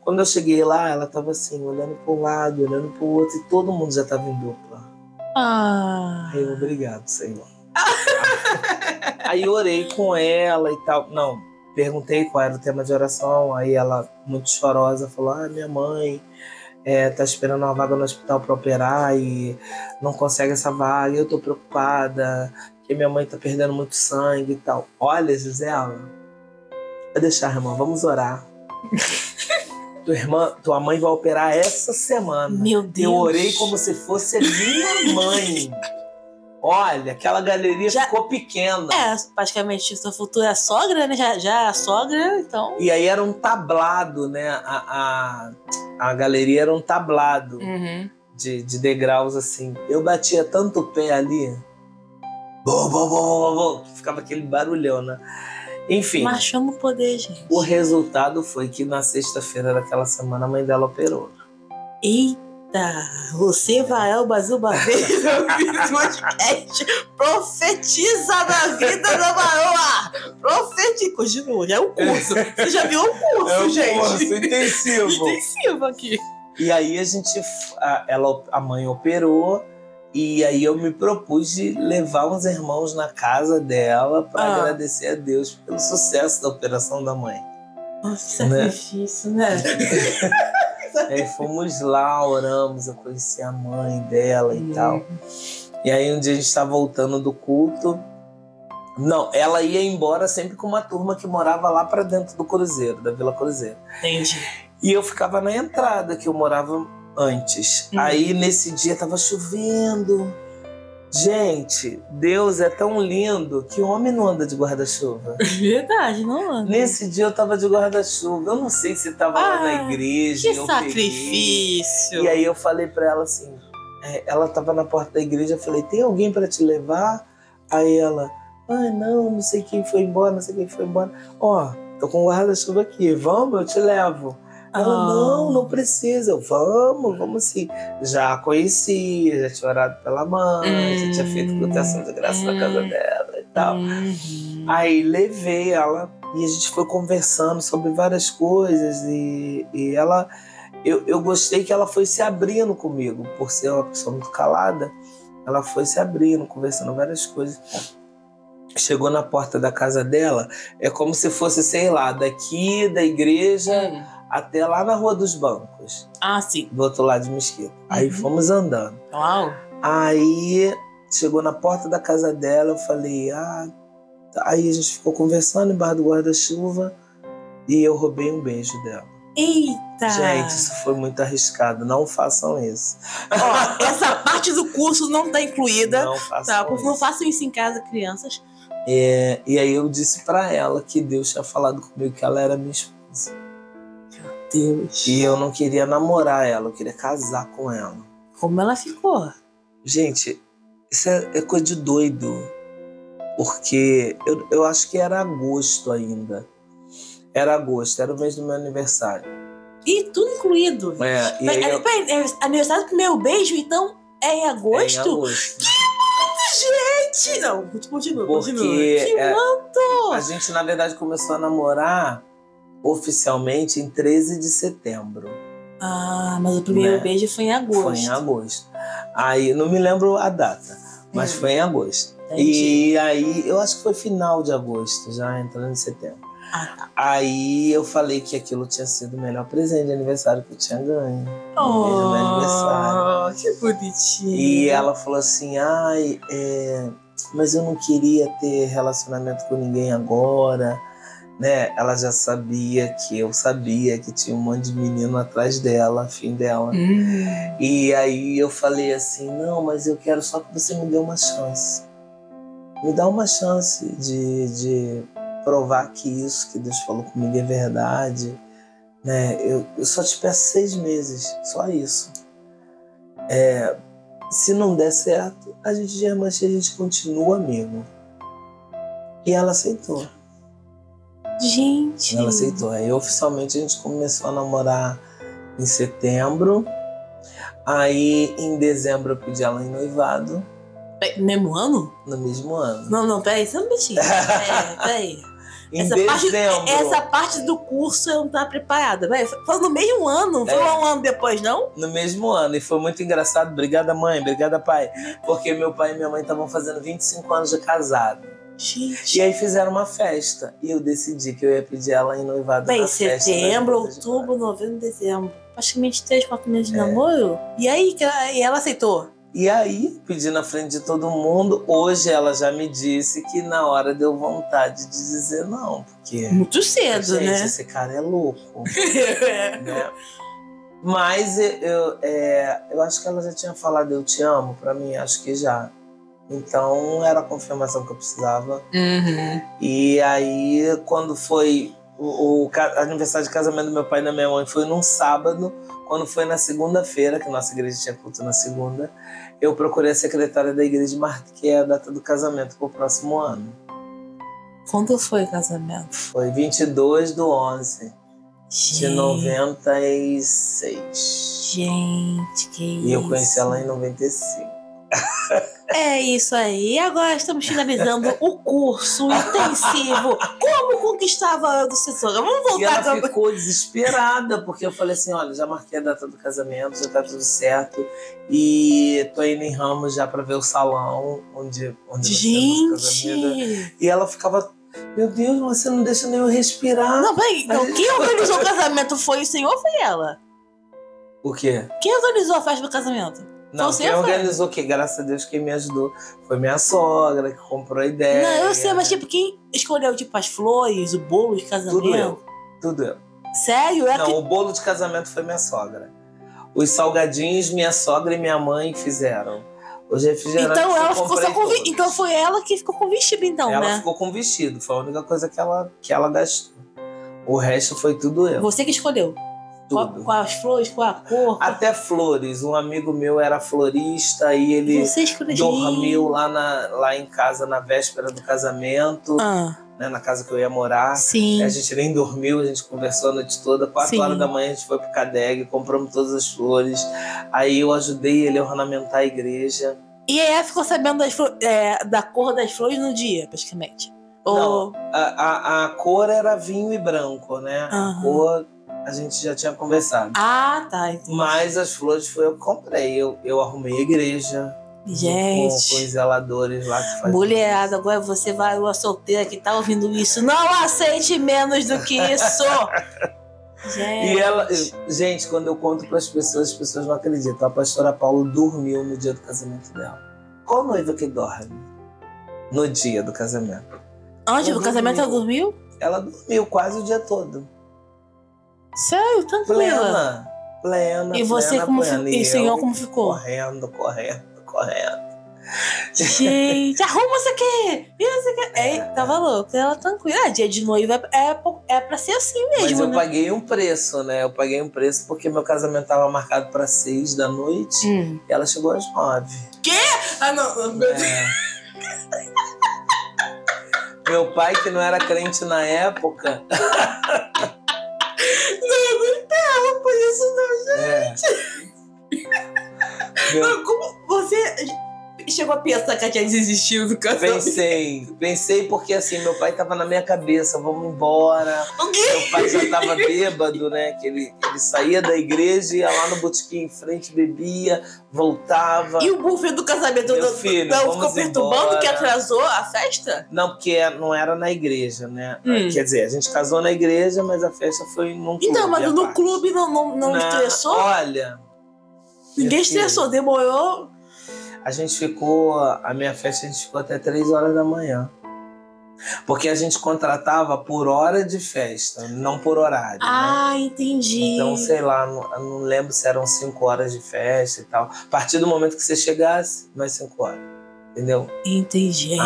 Quando eu cheguei lá, ela estava assim, olhando para um lado, olhando para o outro, e todo mundo já estava em dupla. Ah. Aí eu, obrigado, Senhor. aí orei com ela e tal. Não, perguntei qual era o tema de oração. Aí ela, muito chorosa, falou: Ah, minha mãe é, tá esperando uma vaga no hospital para operar e não consegue essa vaga. Eu tô preocupada, que minha mãe tá perdendo muito sangue e tal. Olha, Gisela, vai deixar, irmã, vamos orar. tua, irmã, tua mãe vai operar essa semana. Meu Deus. Eu orei como se fosse a minha mãe. Olha, aquela galeria Já- ficou pequena. É, praticamente sua futura sogra, né? Já, já é a sogra, então. E aí era um tablado, né? A, a, a galeria era um tablado Uhum. de, de degraus assim. Eu batia tanto o pé ali. Bom, bom, bom, bom, bom, ficava aquele barulhão, né? Enfim, Marchando no poder, gente. o resultado foi que na sexta-feira daquela semana a mãe dela operou. Eita! Você vai ao Brasil uma vez podcast. Profetiza na vida da Maroa! Profetiza. Continua, já é um curso. Você já viu um curso, gente? intensivo. Intensivo aqui. E aí a gente, a, ela, a mãe operou e aí eu me propus de levar uns irmãos na casa dela para Ah. agradecer a Deus pelo sucesso da operação da mãe. Nossa, que Né? sacrifício, né? Aí fomos lá, oramos, eu conheci a mãe dela e tal. E aí um dia a gente tá voltando do culto. Não, ela ia embora sempre com uma turma que morava lá para dentro do Cruzeiro, da Vila Cruzeiro. Entendi. E eu ficava na entrada que eu morava antes. Uhum. Aí nesse dia tava chovendo. Gente, Deus é tão lindo que o homem não anda de guarda-chuva. Verdade, não anda. Nesse dia eu tava de guarda-chuva. Eu não sei se tava lá na Ah, igreja. Que eu peguei. sacrifício. E aí eu falei pra ela assim, é, ela tava na porta da igreja, eu falei, tem alguém pra te levar? Aí ela, ai não, não sei quem foi embora, não sei quem foi embora. Ó, tô com guarda-chuva aqui, vamos, eu te levo. Ela, Ah. não, não precisa. Vamos, vamos sim. Já conhecia, já tinha orado pela mãe, já tinha feito proteção de graça na casa Hum. dela e tal. Uhum. Aí levei ela e a gente foi conversando sobre várias coisas e, e ela eu, eu gostei que ela foi se abrindo comigo por ser uma pessoa muito calada ela foi se abrindo conversando várias coisas chegou na porta da casa dela é como se fosse sei lá daqui da igreja Hum. Até lá na rua dos bancos Ah, sim. do outro lado de Mesquita aí Uhum. fomos andando Uau. Aí chegou na porta da casa dela, eu falei, ah. tá. Aí a gente ficou conversando embaixo do guarda-chuva e eu roubei um beijo dela. Eita! Gente, isso foi muito arriscado. Não façam isso. Ó, essa parte do curso não tá incluída. Não façam Tá, isso. não façam isso em casa, crianças. É, e aí eu disse pra ela que Deus tinha falado comigo que ela era minha esposa. Deus. E eu não queria namorar ela, eu queria casar com ela. Como ela ficou? Gente, isso é, é coisa de doido. Porque eu, eu acho que era agosto ainda. Era agosto, era o mês do meu aniversário. E tudo incluído. É, e Peraí, aí eu, é aniversário do primeiro beijo, então é em é em agosto? agosto. Gente! Não, continua, Porque continua. Que é, manto! a gente, na verdade, começou a namorar oficialmente em 13 de setembro. Ah, mas o primeiro Né? beijo foi em agosto. Foi em agosto. Aí, não me lembro a data, mas Hum. foi em agosto. Entendi. E aí, eu acho que foi final de agosto, já entrando em setembro. Ah, tá. Aí eu falei que aquilo tinha sido o melhor presente de aniversário que eu tinha ganho. No do meu aniversário. Oh, que bonitinho. E ela falou assim: ai, é, mas eu não queria ter relacionamento com ninguém agora. Né? Ela já sabia que eu sabia que tinha um monte de menino atrás dela, afim dela. Hum. E aí eu falei assim: não, mas eu quero só que você me dê uma chance. Me dá uma chance de, de provar que isso que Deus falou comigo é verdade. Né? Eu, eu só te peço seis meses, só isso. É, se não der certo, a gente de irmã, a gente continua amigo. E ela aceitou. Gente. Ela aceitou. Aí oficialmente a gente começou a namorar em setembro. Aí em dezembro eu pedi ela em noivado, Pe- Mesmo ano? no mesmo ano. Não, não, peraí, só um minutinho. É, peraí. Em Essa parte, dezembro. essa parte do curso eu não tava preparada. Foi no mesmo ano, não foi É. um ano depois, não? No mesmo ano. E foi muito engraçado. Obrigada, mãe. Obrigada, pai. Porque meu pai e minha mãe estavam fazendo 25 anos de casado. Gente. E aí fizeram uma festa. E eu decidi que eu ia pedir ela em noivado Bem, na festa. setembro, da Jovem de outubro, novembro, dezembro. Praticamente três, quatro meses de É. namoro. E aí, que ela, e ela aceitou? E aí, pedi na frente de todo mundo. Hoje ela já me disse que na hora deu vontade de dizer não. Porque, Muito cedo, gente, né? esse cara é louco. né? Mas eu, eu, é, eu acho que ela já tinha falado eu te amo pra mim, acho que já. Então era a confirmação que eu precisava. Uhum. E aí, quando foi o, o aniversário de casamento do meu pai e da minha mãe, foi num sábado. Quando foi na segunda-feira, que nossa igreja tinha culto na segunda, eu procurei a secretária da igreja e marquei a data do casamento para o próximo ano. Quando foi o casamento? Foi 22 do 11 de Gente, 96. Gente, que isso. E eu conheci ela em 95. É isso aí. Agora estamos finalizando o curso intensivo. Como conquistava do assessora? Vamos E voltar ela pra... ficou desesperada, porque eu falei assim: olha, já marquei a data do casamento, já tá tudo certo. E tô indo em Ramos já pra ver o salão onde, onde. Gente! E ela ficava, meu Deus, você não deixa nem eu respirar. Não, peraí. Então, Mas- quem organizou o casamento foi o senhor ou foi ela? O quê? Quem organizou a festa do casamento? Não, Você quem foi? organizou, que graças a Deus quem me ajudou foi minha sogra, que comprou a ideia. Não, eu sei, mas tipo, quem escolheu tipo as flores, o bolo de casamento? Tudo eu. Tudo eu. Sério? É Não, que... o bolo de casamento foi minha sogra. Os salgadinhos, minha sogra e minha mãe fizeram. Os refrigerantes Então ela ficou só com vi-. Então foi ela que ficou com o vestido, então, ela né? ficou com vestido, foi a única coisa que ela, que ela gastou. O resto foi tudo eu. Você que escolheu. Tudo. qual as flores, qual a cor. Até flores. Um amigo meu era florista e ele dormiu lá, na, lá em casa na véspera do casamento, Ah, né, na casa que eu ia morar. sim. A gente nem dormiu, a gente conversou a noite toda. Quatro Sim. horas da manhã a gente foi pro Cadeg, compramos todas as flores. Aí eu ajudei ele a ornamentar a igreja. E aí ela ficou sabendo das é, da cor das flores no dia, praticamente. Ou... A, a, a cor era vinho e branco, né? Aham. A cor a gente já tinha conversado. Ah, tá. entendi. Mas as flores foi eu que comprei. Eu, eu arrumei a igreja. Com, com Gente. os zeladores lá que faziam. Mulherada, agora você vai, uma solteira que tá ouvindo isso. Não aceite menos do que isso! Gente. E ela, gente, quando eu conto para as pessoas, as pessoas não acreditam. A pastora Paulo dormiu no dia do casamento dela. Qual noiva que dorme no dia do casamento? Eu do casamento ela dormi. dormiu? Ela dormiu quase o dia todo. Sério, tranquila. Plena, plena. E você plena, como plena. fi- E e o senhor como ficou? Correndo, correndo, correndo. Gente, arruma isso aqui! Isso aqui. É, tava louco. Ela tranquila. É, dia de noiva é, é, é pra ser assim mesmo. Mas eu né? paguei um preço, né? Eu paguei um preço porque meu casamento tava marcado pra seis da noite Hum. e ela chegou às nove. Ah, não. É. Meu pai, que não era crente na época, Não, não tava por isso, não. é. Meu- Como você chegou a pensar que ela tinha desistido do casamento? Pensei, pensei porque assim, meu pai tava na minha cabeça, vamos embora. O quê? Meu pai já tava bêbado, né? Que ele, ele saía da igreja, ia lá no botequim em frente, bebia, voltava. E o buffet do casamento Meu não, filho, não ficou perturbando embora. que atrasou a festa? Não, porque não era na igreja, né? Hum. Quer dizer, a gente casou na igreja, mas a festa foi num clube. Então, mas no parte. clube não, não, não estressou? Olha. Ninguém estressou, demorou. A gente ficou. A minha festa a gente ficou até 3 horas da manhã. Porque a gente contratava por hora de festa, não por horário. né? Ah, entendi. Então, sei lá, não, não lembro se eram 5 horas de festa e tal. A partir do momento que você chegasse, mais 5 horas. Entendeu? Entendi.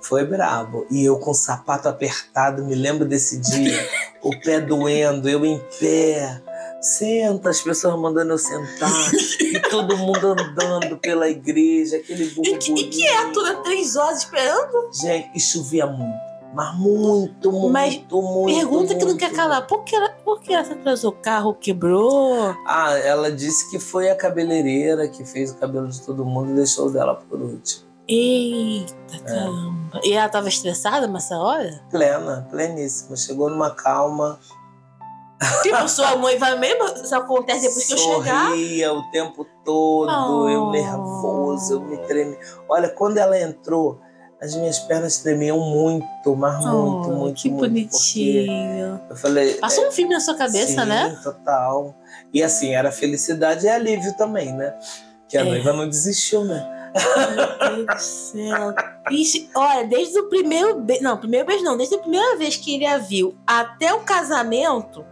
Foi brabo. E eu com o sapato apertado, me lembro desse dia. o pé doendo, eu em pé. Senta, as pessoas mandando eu sentar. e todo mundo andando pela igreja, aquele E, que- burburinho. e quieto, né? Três horas esperando. Gente, e chovia muito. Mas muito, muito, Mas muito. Pergunta que não quer calar. Por que ela, por que ela se atrasou? O carro quebrou? Ah, ela disse que foi a cabeleireira que fez o cabelo de todo mundo e deixou o dela por último. Eita, É. caramba. E ela tava estressada nessa hora? Plena, pleníssima. Chegou numa calma. Tipo, sua mãe vai mesmo? Isso acontece depois que eu chegar? Sorria o tempo todo, eu Oh. nervoso, eu me tremi. Olha, quando ela entrou, as minhas pernas tremiam muito, mas muito, Oh, muito, que muito. porque bonitinho. Eu falei. Passou um filme na sua cabeça, sim, né? total. E assim, era felicidade e alívio também, né? Que a É. noiva não desistiu, né? Meu Deus do céu. Ixi, olha, desde o primeiro beijo. Não, primeiro beijo não. Desde a primeira vez que ele a viu até o casamento,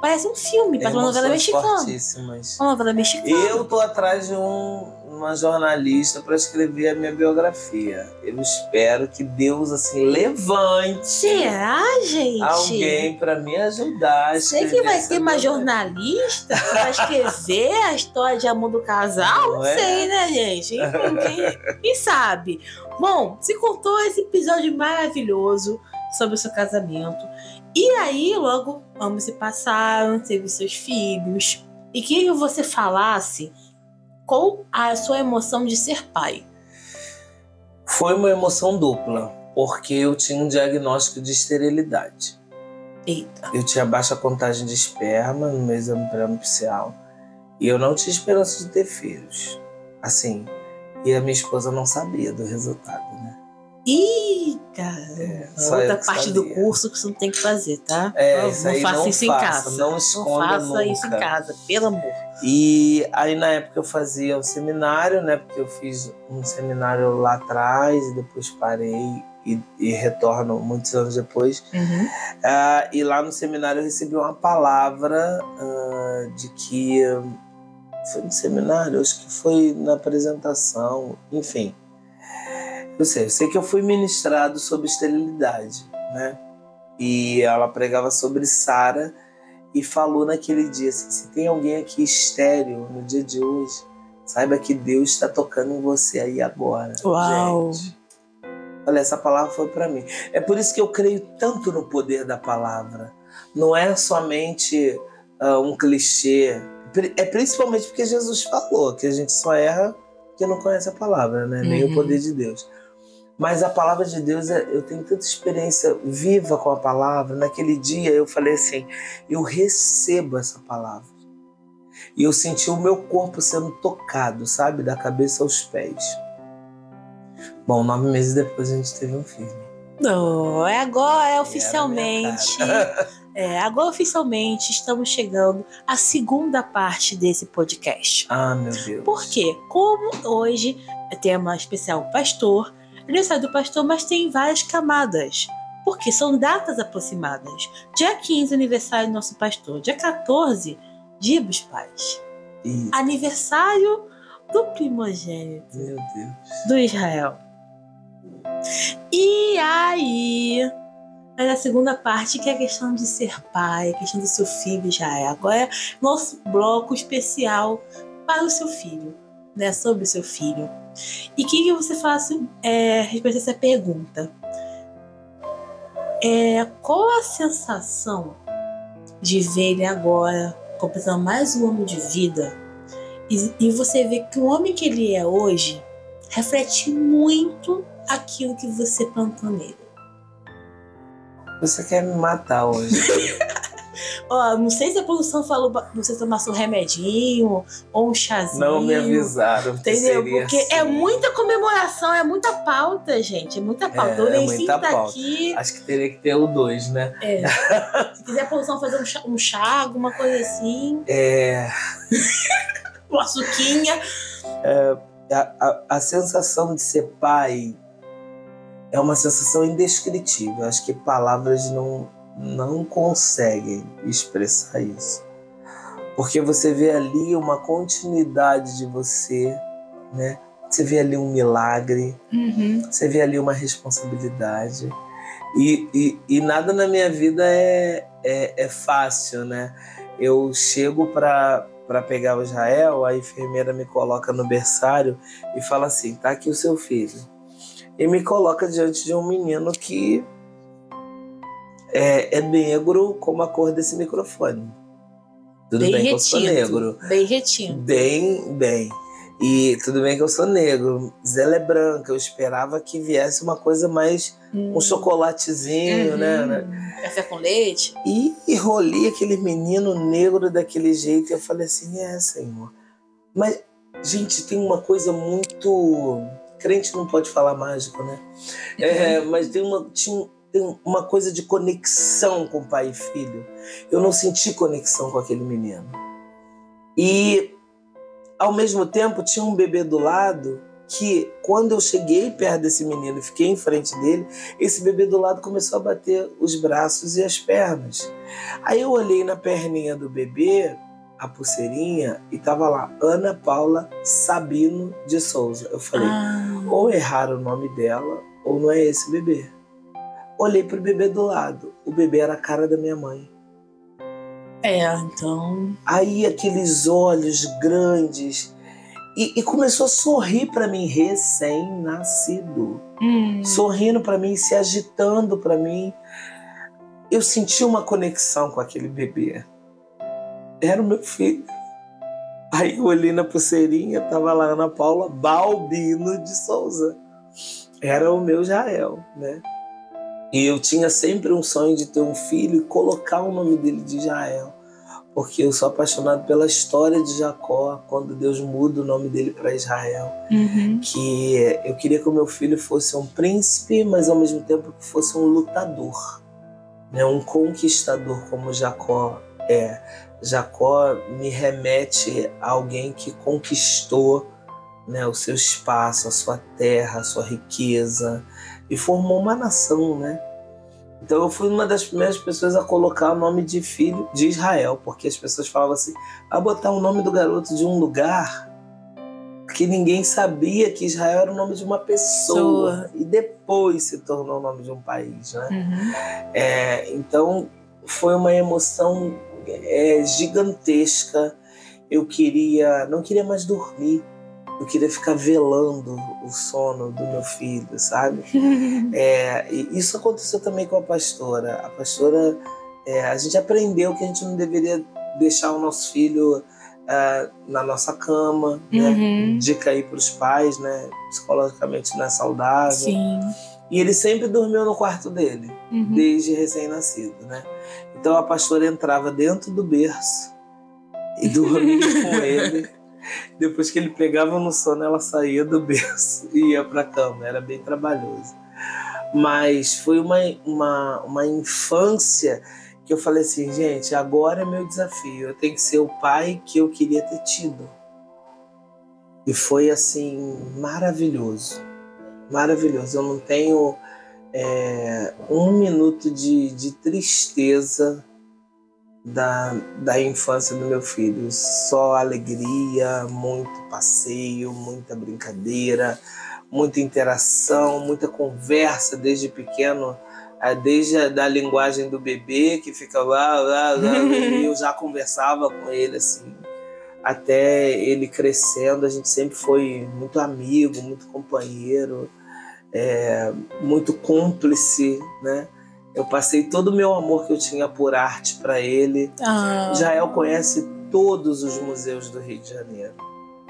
parece um filme, parece uma novela mexicana. fortíssimas. Uma novela mexicana. Eu tô atrás de um- uma jornalista para escrever a minha biografia. Eu espero que Deus assim levante Será, gente? alguém para me ajudar. a Sei que vai ter uma jornalista vai escrever a história de amor do casal. Não Não é? sei, né, gente? Quem, quem sabe? Bom, se contou esse episódio maravilhoso sobre o seu casamento. E aí, logo, ambos se passaram, teve seus filhos. E queria que você falasse qual a sua emoção de ser pai. Foi uma emoção dupla, porque eu tinha um diagnóstico de esterilidade. Eita. Eu tinha baixa contagem de esperma no meu exame pré-nupcial e eu não tinha esperança de ter filhos. Assim, e a minha esposa não sabia do resultado, Ih, caramba. só eu Outra parte do sabia. curso que você não tem que fazer, tá? É, não, isso aí faça não isso em casa. não esconda faça isso em nunca. casa, pelo amor. E aí na época eu fazia um seminário, né? Porque eu fiz um seminário lá atrás e depois parei e, e retorno muitos anos depois. Uhum. Ah, e lá no seminário eu recebi uma palavra ah, de que foi no seminário, acho que foi na apresentação, enfim. Eu sei, eu sei que eu fui ministrado sobre esterilidade, né? E ela pregava sobre Sara e falou naquele dia assim: se tem alguém aqui estéreo no dia de hoje, saiba que Deus está tocando em você aí agora. Uau. Gente. Olha, essa palavra foi para mim. É por isso que eu creio tanto no poder da palavra. Não é somente ah, um clichê. É principalmente porque Jesus falou que a gente só erra porque não conhece a palavra, né? Nem Uhum. o poder de Deus. Mas a palavra de Deus, é- eu tenho tanta experiência viva com a palavra. Naquele dia eu falei assim: eu recebo essa palavra. E eu senti o meu corpo sendo tocado, sabe? Da cabeça aos pés. Bom, nove meses depois a gente teve um filho. Não, é agora, é oficialmente. É, agora oficialmente estamos chegando à segunda parte desse podcast. Ah, meu Deus. Por quê? Como hoje é tema especial pastor, aniversário do pastor, mas tem várias camadas. Porque são datas aproximadas. Dia 15, aniversário do nosso pastor. Dia 14, dia dos pais. Isso. Aniversário do primogênito. Meu Deus. Do Israel. E aí, é a segunda parte, que é a questão de ser pai, a questão do seu filho Israel. Agora é nosso bloco especial para o seu filho, né? Sobre o seu filho. E o que, você fala é, a respeito dessa pergunta? É, qual a sensação de ver ele agora completando mais um ano de vida e, e você vê que o homem que ele é hoje reflete muito aquilo que você plantou nele? Você quer me matar hoje. Ó, não sei se a produção falou pra você tomar seu remedinho ou um chazinho. Não me avisaram. Entendeu? Porque assim. é muita comemoração, é muita pauta, gente. É muita pauta. É, o é Lencinho tá pauta. aqui. Acho que teria que ter o dois, né? É. Se quiser a produção fazer um chá, um chá, alguma coisa assim. É. Uma suquinha. A, a, a sensação de ser pai é uma sensação indescritível. Acho que palavras não, não conseguem expressar isso. Porque você vê ali uma continuidade de você, né? Você vê ali um milagre, Uhum. você vê ali uma responsabilidade. E, e, e nada na minha vida é, é, é fácil, né? Eu chego para para pegar o Israel, a enfermeira me coloca no berçário e fala assim: tá aqui o seu filho. E me coloca diante de um menino que é, é negro como a cor desse microfone. Tudo bem bem, que eu sou negro. Bem retinho. Bem, bem. E tudo bem que eu sou negro. Zela é branca. Eu esperava que viesse uma coisa mais. um chocolatezinho, Uhum. né, né? Café com leite. E, e rolei aquele menino negro daquele jeito. E eu falei assim: é, Senhor. Mas, gente, tem uma coisa muito. Crente não pode falar mágico, né? É, mas tem uma, tinha, tem uma coisa de conexão com pai e filho. Eu não senti conexão com aquele menino. E, ao mesmo tempo, tinha um bebê do lado que, quando eu cheguei perto desse menino e fiquei em frente dele, esse bebê do lado começou a bater os braços e as pernas. Aí eu olhei na perninha do bebê, a pulseirinha, e tava lá, Ana Paula Sabino de Souza. Eu falei, Ah, ou erraram o nome dela, ou não é esse bebê. Olhei pro bebê do lado. O bebê era a cara da minha mãe. é, então. Aí aqueles olhos grandes. E, e começou a sorrir para mim, recém-nascido. Hum. Sorrindo para mim, se agitando para mim. Eu senti uma conexão com aquele bebê. Era o meu filho. Aí eu olhei na pulseirinha, tava lá Ana Paula Balbino de Souza. Era o meu Jael, né? E eu tinha sempre um sonho de ter um filho e colocar o nome dele de Jael. Porque eu sou apaixonado pela história de Jacó, quando Deus muda o nome dele para Israel. Uhum. Que eu queria que o meu filho fosse um príncipe, mas ao mesmo tempo que fosse um lutador, né? um conquistador como Jacó é. Jacó me remete a alguém que conquistou né, o seu espaço, a sua terra, a sua riqueza e formou uma nação, né? Então eu fui uma das primeiras pessoas a colocar o nome de filho de Israel, porque as pessoas falavam assim, a botar o nome do garoto de um lugar que ninguém sabia que Israel era o nome de uma pessoa Pessoa. e depois se tornou o nome de um país, né? Uhum. É, então foi uma emoção é, gigantesca. Eu queria, não queria mais dormir. Eu queria ficar velando o sono do meu filho, sabe? É, e isso aconteceu também com a pastora. A pastora, é, a gente aprendeu que a gente não deveria deixar o nosso filho ah, na nossa cama, né? Uhum. Dica aí para os pais, né? Psicologicamente não é saudável. Sim. E ele sempre dormiu no quarto dele Uhum. desde recém-nascido, né? Então a pastora entrava dentro do berço e dormia com ele. Depois que ele pegava no sono, ela saía do berço e ia para a cama. Era bem trabalhoso. Mas foi uma, uma, uma infância que eu falei assim, gente, agora é meu desafio. Eu tenho que ser o pai que eu queria ter tido. E foi assim, maravilhoso. Maravilhoso. Eu não tenho é, um minuto de, de tristeza da, da infância do meu filho. Só alegria, muito passeio, muita brincadeira, muita interação, muita conversa desde pequeno, eh, desde a da linguagem do bebê que fica lá, lá, lá e eu já conversava com ele assim. Até ele crescendo, a gente sempre foi muito amigo, muito companheiro, é, muito cúmplice, né? Eu passei todo o meu amor que eu tinha por arte para ele. Ah, Jael conhece todos os museus do Rio de Janeiro.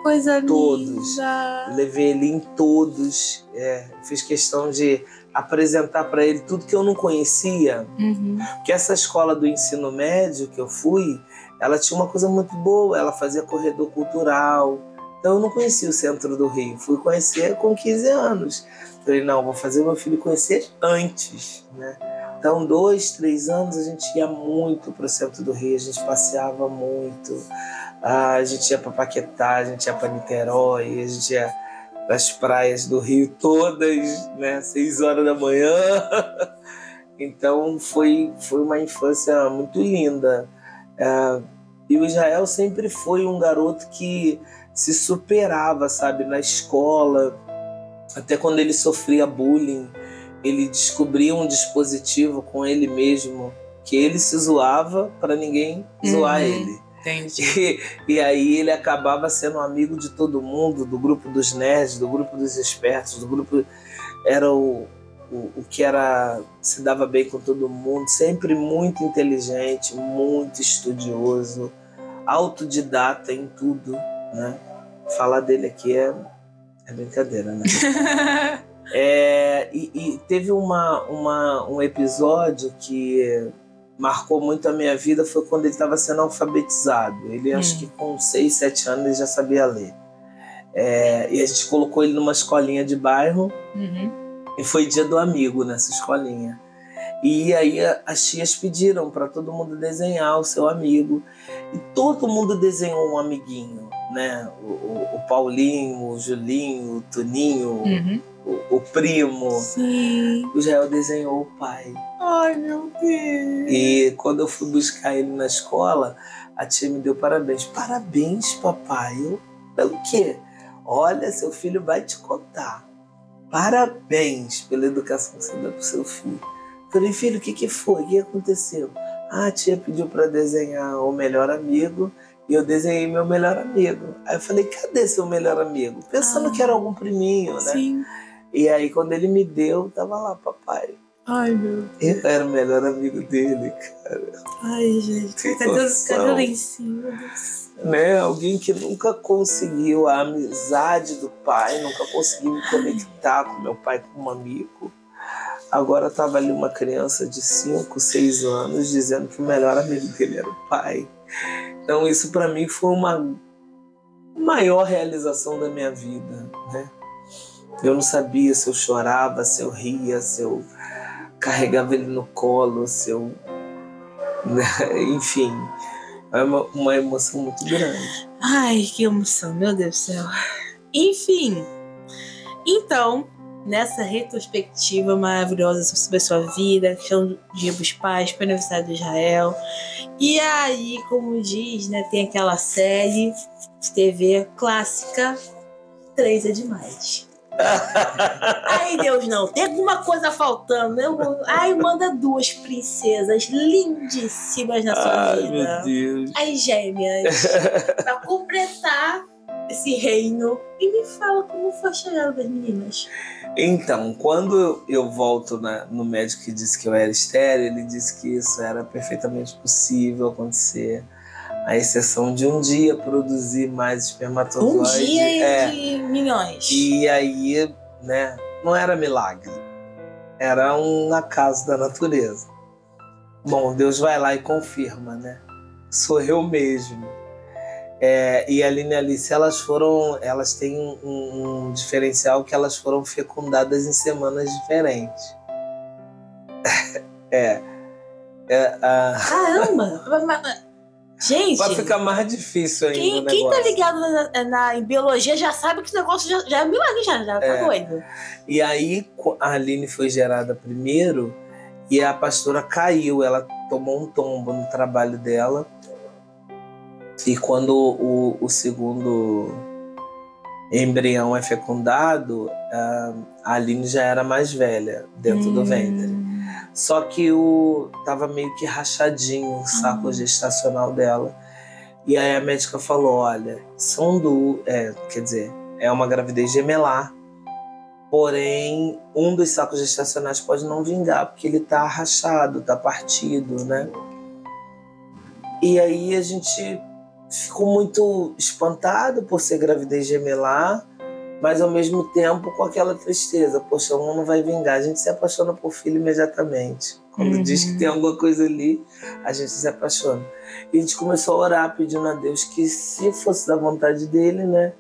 coisa todos. linda. Levei ele em todos. é, fiz questão de apresentar para ele tudo que eu não conhecia. Uhum. Porque essa escola do ensino médio que eu fui, ela tinha uma coisa muito boa. Ela fazia corredor cultural. Então eu não conhecia o centro do Rio. Fui conhecer com 15 anos. Falei, não, vou fazer meu filho conhecer antes, né? Então, dois, três anos, a gente ia muito para o centro do Rio, a gente passeava muito, Ah, a gente ia para Paquetá, a gente ia para Niterói, a gente ia para as praias do Rio todas, né? Seis horas da manhã. Então, foi, foi uma infância muito linda. Ah, e o Israel sempre foi um garoto que se superava, sabe, na escola, até quando ele sofria bullying ele descobria um dispositivo com ele mesmo que ele se zoava para ninguém zoar Uhum. ele. Entendi. E, e aí ele acabava sendo amigo de todo mundo, do grupo dos nerds, do grupo dos espertos, do grupo era o, o, o que era se dava bem com todo mundo, sempre muito inteligente, muito estudioso, autodidata em tudo, né? Falar dele aqui é, é brincadeira, né? É, e, e teve uma, uma, um episódio que marcou muito a minha vida foi quando ele estava sendo alfabetizado. Ele Hum. acho que com 6, 7 anos ele já sabia ler. É, e a gente colocou ele numa escolinha de bairro Uhum. e foi dia do amigo nessa escolinha. E aí as tias pediram para todo mundo desenhar o seu amigo. E todo mundo desenhou um amiguinho, né? O, o- o Paulinho, o Julinho, o Toninho, Uhum. o, o primo. Sim. O Israel desenhou o pai. Ai, meu Deus. E quando eu fui buscar ele na escola, a tia me deu parabéns. Parabéns, papai. Eu, pelo quê? Olha, seu filho vai te contar. Parabéns pela educação que você deu pro seu filho. Falei, filho, o que, que foi? O que aconteceu? Ah, a tia pediu para desenhar o melhor amigo e eu desenhei meu melhor amigo. Aí eu falei, cadê seu melhor amigo? Pensando Ah. que era algum priminho, né? Sim. E aí, quando ele me deu, tava lá, papai. Ai, meu Eu era o melhor amigo dele, cara. Ai, gente. Que Cadê, cadê lá em cima? Deus? Né? Alguém que nunca conseguiu a amizade do pai, nunca conseguiu me conectar com meu pai como amigo. Agora tava ali uma criança de 5, 6 anos dizendo que o melhor amigo dele era o pai. Então isso para mim foi uma maior realização da minha vida, né? Eu não sabia se eu chorava, se eu ria, se eu carregava ele no colo, se eu. né? Enfim, é uma, uma emoção muito grande. Ai, que emoção, meu Deus do céu. Enfim, então, nessa retrospectiva maravilhosa sobre a sua vida, questão do Dia dos Pais, para o aniversário de Israel. E aí, como diz, né, tem aquela série de TV clássica, Três é Demais. Ai, Deus, não. Tem alguma coisa faltando. Eu, ai, manda duas princesas lindíssimas na sua Ai, vida. meu Deus. As gêmeas. pra completar esse reino. E me fala como foi a chegada das meninas. Então, quando eu, volto na- no médico que disse que eu era estéreo, ele disse que isso era perfeitamente possível acontecer. A exceção de um dia produzir mais Um espermatozoides. dia e é, de milhões. E aí, né, não era milagre. Era um acaso da natureza. Bom, Deus vai lá e confirma, né? Sou eu mesmo. É, e a Aline e Alice, elas foram, elas têm um, um diferencial que elas foram fecundadas em semanas diferentes. é. é a- Caramba! Gente, vai ficar mais difícil ainda quem, o quem tá ligado na, na- em biologia já sabe que esse negócio já, já é milagre, já, já tá É. doido. E aí a Aline foi gerada primeiro e a pastora caiu. Ela tomou um tombo no trabalho dela. E quando o, o segundo embrião é fecundado, a Aline já era mais velha dentro hum. do ventre. Só que o tava meio que rachadinho o saco hum. gestacional dela. E aí a médica falou: olha, são do. É, quer dizer, é uma gravidez gemelar. Porém, um dos sacos gestacionais pode não vingar, porque ele tá rachado, tá partido, né? E aí a gente ficou muito espantado por ser gravidez gemelar, mas ao mesmo tempo com aquela tristeza. Poxa, um não vai vingar. A gente se apaixona por filho imediatamente. Quando uhum. diz que tem alguma coisa ali, a gente se apaixona. E a gente começou a orar pedindo a Deus que, se fosse da vontade dele, né,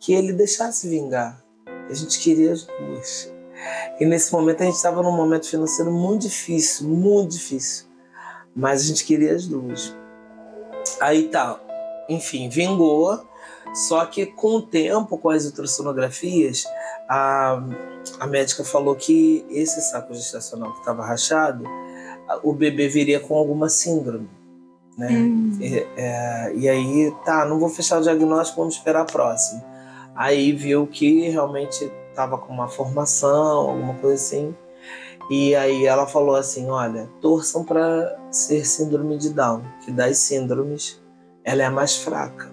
que ele deixasse vingar. A gente queria as duas. E nesse momento a gente estava num momento financeiro muito difícil, muito difícil. Mas a gente queria as duas. Aí tá, enfim, vingou. Só que com o tempo, com as ultrassonografias, a, a médica falou que esse saco gestacional que estava rachado, o bebê viria com alguma síndrome. Né? Hum. E, é, e aí, tá, não vou fechar o diagnóstico, vamos esperar a próxima. Aí viu que realmente estava com uma formação, alguma coisa assim. E aí ela falou assim: olha, torçam para ser síndrome de Down, que das síndromes ela é a mais fraca.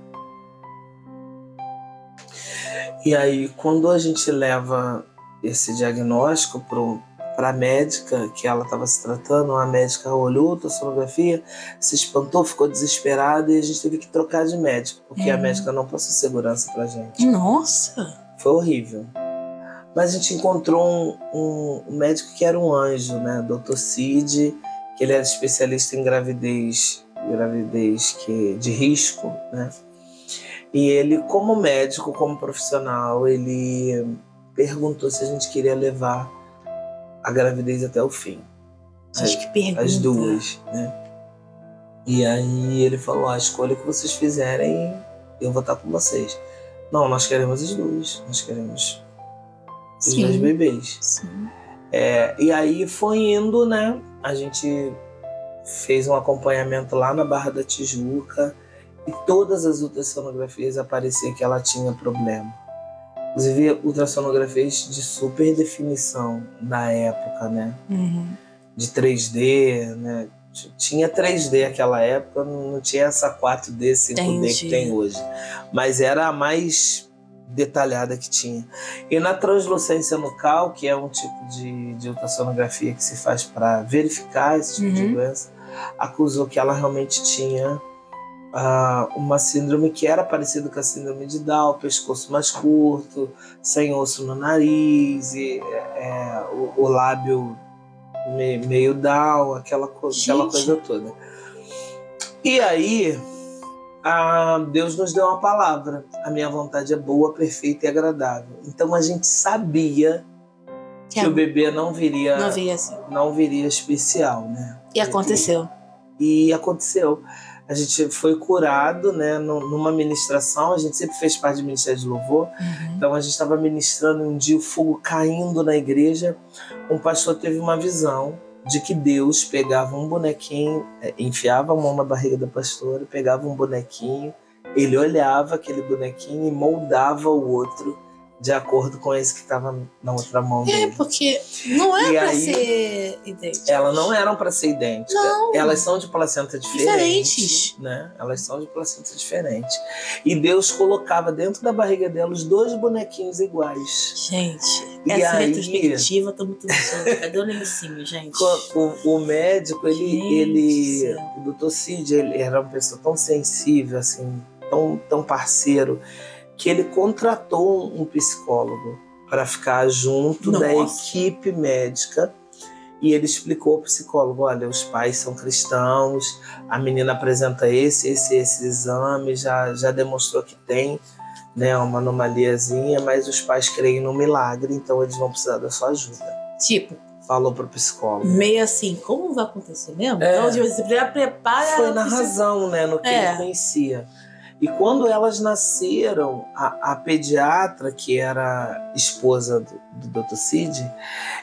E aí, quando a gente leva esse diagnóstico para a médica que ela estava se tratando, a médica olhou a sonografia, se espantou, ficou desesperada e a gente teve que trocar de médico, porque a médica não passou segurança para gente. Nossa! Foi horrível. Mas a gente encontrou um, um, um médico que era um anjo, né? Dr. Cid, que ele era especialista em gravidez gravidez que de risco, né? E ele, como médico, como profissional, ele perguntou se a gente queria levar a gravidez até o fim. Acho que pergunta. As duas, né? E aí ele falou: a escolha que vocês fizerem, eu vou estar com vocês. Não, nós queremos as duas. Nós queremos os Sim. dois bebês. Sim. É, e aí foi indo, né? A gente fez um acompanhamento lá na Barra da Tijuca e todas as ultrassonografias aparecia que ela tinha problema. Inclusive ultrassonografias de super definição na época, né? Uhum. De 3D, né? Tinha 3D naquela época, não tinha essa 4D, 5D Entendi. que tem hoje. Mas era a mais detalhada que tinha. E na translucência nucal, que é um tipo de, de ultrassonografia que se faz para verificar esse tipo uhum. de doença, acusou que ela realmente tinha uh, uma síndrome que era parecida com a síndrome de Down, pescoço mais curto, sem osso no nariz, e, é, o, o, lábio meio, meio Down, aquela, co aquela coisa toda. E aí, Deus nos deu uma palavra. A minha vontade é boa, perfeita e agradável. Então a gente sabia que, que o bebê não viria, não, viria assim. não viria especial, né? E aconteceu. E, e aconteceu. A gente foi curado, né, numa ministração. A gente sempre fez parte do Ministério de Louvor. Uhum. Então a gente estava ministrando um dia o fogo caindo na igreja. Um pastor teve uma visão de que Deus pegava um bonequinho, é, enfiava a mão na barriga da pastora, pegava um bonequinho, ele olhava aquele bonequinho e moldava o outro de acordo com esse que estava na outra mão é, dele. É, porque não é para ser idêntica. Elas não eram para ser idênticas. Não. Elas são de placenta diferente, diferentes. Né? Elas são de placenta diferente. E Deus colocava dentro da barriga dela os dois bonequinhos iguais. Gente, e essa aí, retrospectiva tá muito interessante. Cadê o negocinho, gente? O, o médico, ele, gente. ele. O doutor Cid, ele era uma pessoa tão sensível, assim, tão, tão parceiro que ele contratou um psicólogo para ficar junto Nossa. da equipe médica e ele explicou ao psicólogo: olha, os pais são cristãos, a menina apresenta esse, esse, esse exame, já, já demonstrou que tem né, uma anomaliazinha, mas os pais creem no milagre, então eles vão precisar da sua ajuda. Tipo. Falou pro psicólogo. Meio assim, como vai acontecer mesmo? É. Então, você já prepara. Foi na razão, né? No que é. ele conhecia. E quando elas nasceram, a, a pediatra, que era esposa do, do Dr. Cid,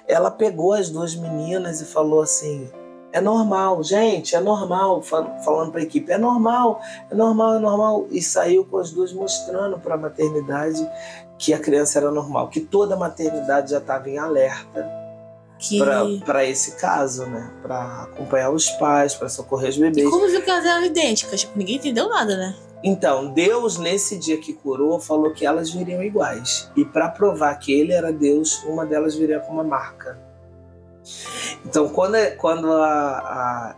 ela pegou as duas meninas e falou assim: É normal, gente, é normal. Falando para a equipe, é normal, é normal, é normal. E saiu com as duas mostrando para a maternidade que a criança era normal, que toda a maternidade já estava em alerta Que... para esse caso, né? Para acompanhar os pais, para socorrer os bebês. E como viu que elas eram idênticas? Tipo, ninguém entendeu nada, né? Então, Deus, nesse dia que curou, falou que elas viriam iguais. E para provar que ele era Deus, uma delas viria com uma marca. Então, quando, quando a,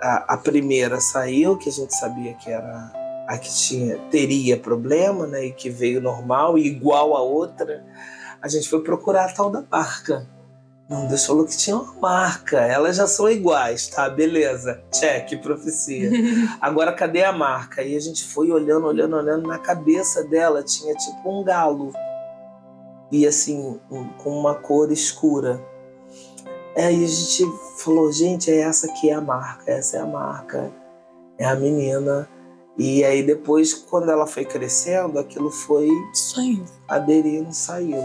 a, a primeira saiu, que a gente sabia que era a que tinha, teria problema, né, e que veio normal igual a outra, a gente foi procurar a tal da marca. Não, Deus falou que tinha uma marca. Elas já são iguais, tá? Beleza. Check, profecia. Agora, cadê a marca? E a gente foi olhando, olhando, olhando. Na cabeça dela tinha tipo um galo. E assim, um, com uma cor escura. Aí a gente falou, gente, é essa aqui é a marca. Essa é a marca. É a menina. E aí depois, quando ela foi crescendo, aquilo foi Saindo. aderindo, saiu.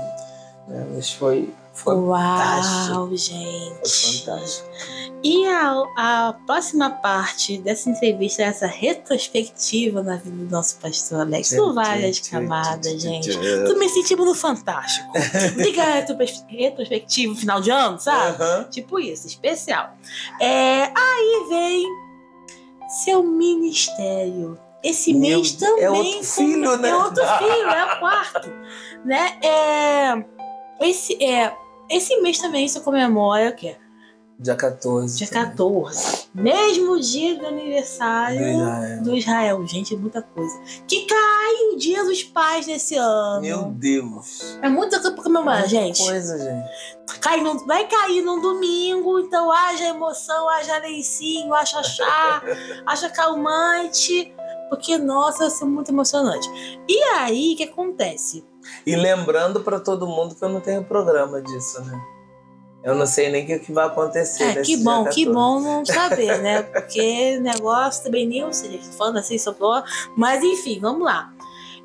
Né? Mas foi fantástico. Uau, gente. fantástico. E a, a próxima parte dessa entrevista é essa retrospectiva na vida do nosso pastor Alex. São várias camadas, gente. Tô me sentindo no Fantástico. Liga a retrospectiva no final de ano, sabe? Tipo isso, especial. É, aí vem seu ministério. Esse Meu mês também. é outro filho, né? É outro filho, é o quarto. né? É, esse, é, esse mês também você comemora o quê? Dia 14. Dia 14. Mesmo dia do aniversário Do Israel. do Israel. Gente, é muita coisa. Que cai o dia dos pais desse ano. Meu Deus. É muita coisa pra comemorar, Muita gente. coisa, gente. Cai num- vai cair num domingo, então haja emoção, haja lencinho, haja chá, haja calmante. Porque, nossa, vai ser muito emocionante. E aí, o que acontece? E lembrando pra todo mundo que eu não tenho programa disso, né? Eu não sei nem o que, que vai acontecer. É, que bom, que 14. bom não saber, né? Porque negócio também nem eu sei, falando assim, soprou. Mas enfim, vamos lá.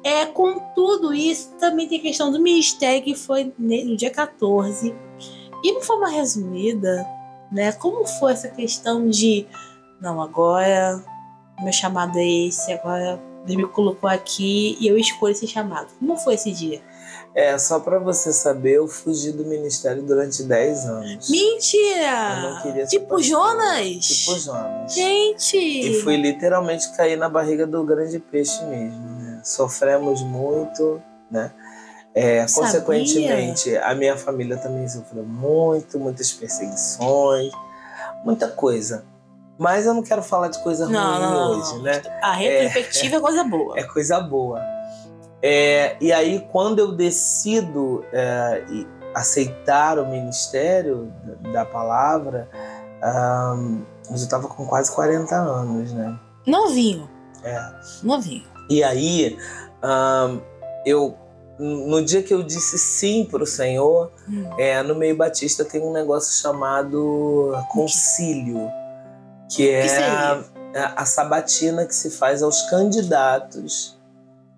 É, com tudo isso, também tem a questão do ministério que foi no dia 14. E de forma resumida, né? Como foi essa questão de não, agora meu chamado é esse, agora Deus me colocou aqui e eu escolho esse chamado. Como foi esse dia? É, só pra você saber, eu fugi do ministério durante 10 anos. Eu Mentira! não queria ser Tipo. Jonas! Tipo Jonas. Gente! E fui literalmente cair na barriga do grande peixe mesmo, né? Sofremos muito, né? É, consequentemente, a minha família também sofreu muito, muitas perseguições, muita coisa. Mas eu não quero falar de coisa ruim Não, não, hoje, não. né? A retrospectiva é, coisa boa. É coisa boa. É, e aí, quando eu decido é, aceitar o ministério da- palavra, ahn, eu já estava com quase 40 anos, né? Novinho. É. Novinho. E aí, ahn, eu no dia que eu disse sim para o Senhor, Hum. é, no meio batista tem um negócio chamado concílio, que é a, a sabatina que se faz aos candidatos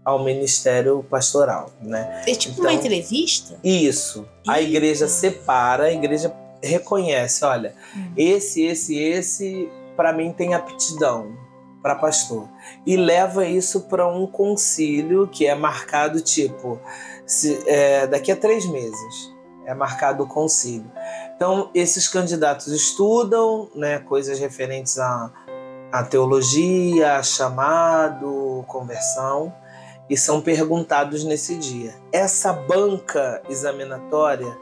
ao ministério pastoral, né? É tipo Então- uma entrevista? Isso. A Eita. igreja separa, a igreja reconhece, olha, Hum. esse, esse, esse, para mim tem aptidão para pastor. E leva isso para um concílio que é marcado tipo se- é, daqui a três meses é marcado o concílio. Então esses candidatos estudam, né, coisas referentes à, à teologia, a chamado, conversão e são perguntados nesse dia. Essa banca examinatória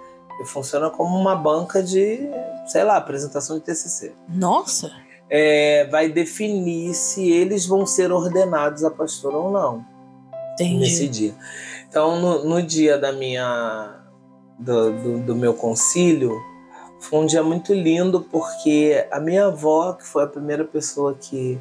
funciona como uma banca de, sei lá, apresentação de TCC Nossa! é, vai definir se eles vão ser ordenados a pastor ou não nesse Entendi. dia. Então, no, no dia da minha do, do, do meu concílio, foi um dia muito lindo porque a minha avó, que foi a primeira pessoa que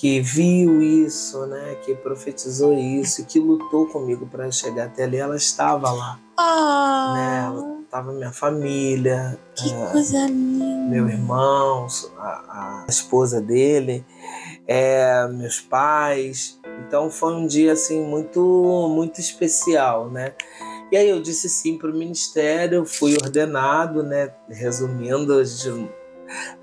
que viu isso, né, que profetizou isso, que lutou comigo para chegar até ali, ela estava lá, Ah! né? Ela estava minha família, Que é, coisa linda! meu irmão, a, a esposa dele, é, meus pais. Então foi um dia assim muito muito especial, né? E aí eu disse sim para o ministério, fui ordenado, né? Resumindo, a gente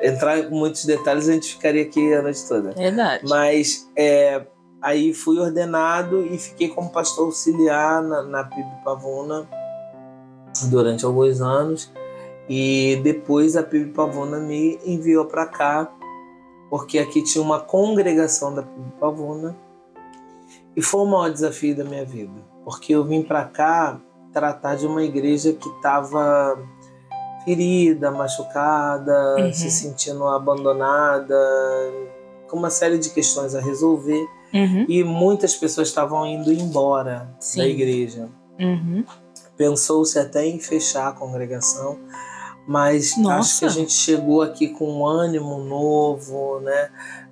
Entrar em muitos detalhes a gente ficaria aqui a noite toda. Verdade. Mas é, aí fui ordenado e fiquei como pastor auxiliar na, na PIB Pavuna durante alguns anos. E depois a PIB Pavuna me enviou para cá, porque aqui tinha uma congregação da PIB Pavuna. E foi o maior desafio da minha vida, porque eu vim para cá tratar de uma igreja que estava ferida, machucada, uhum. se sentindo abandonada, com uma série de questões a resolver. Uhum. E muitas pessoas estavam indo embora Sim. da igreja. Uhum. Pensou-se até em fechar a congregação, mas Nossa. acho que a gente chegou aqui com um ânimo novo, né?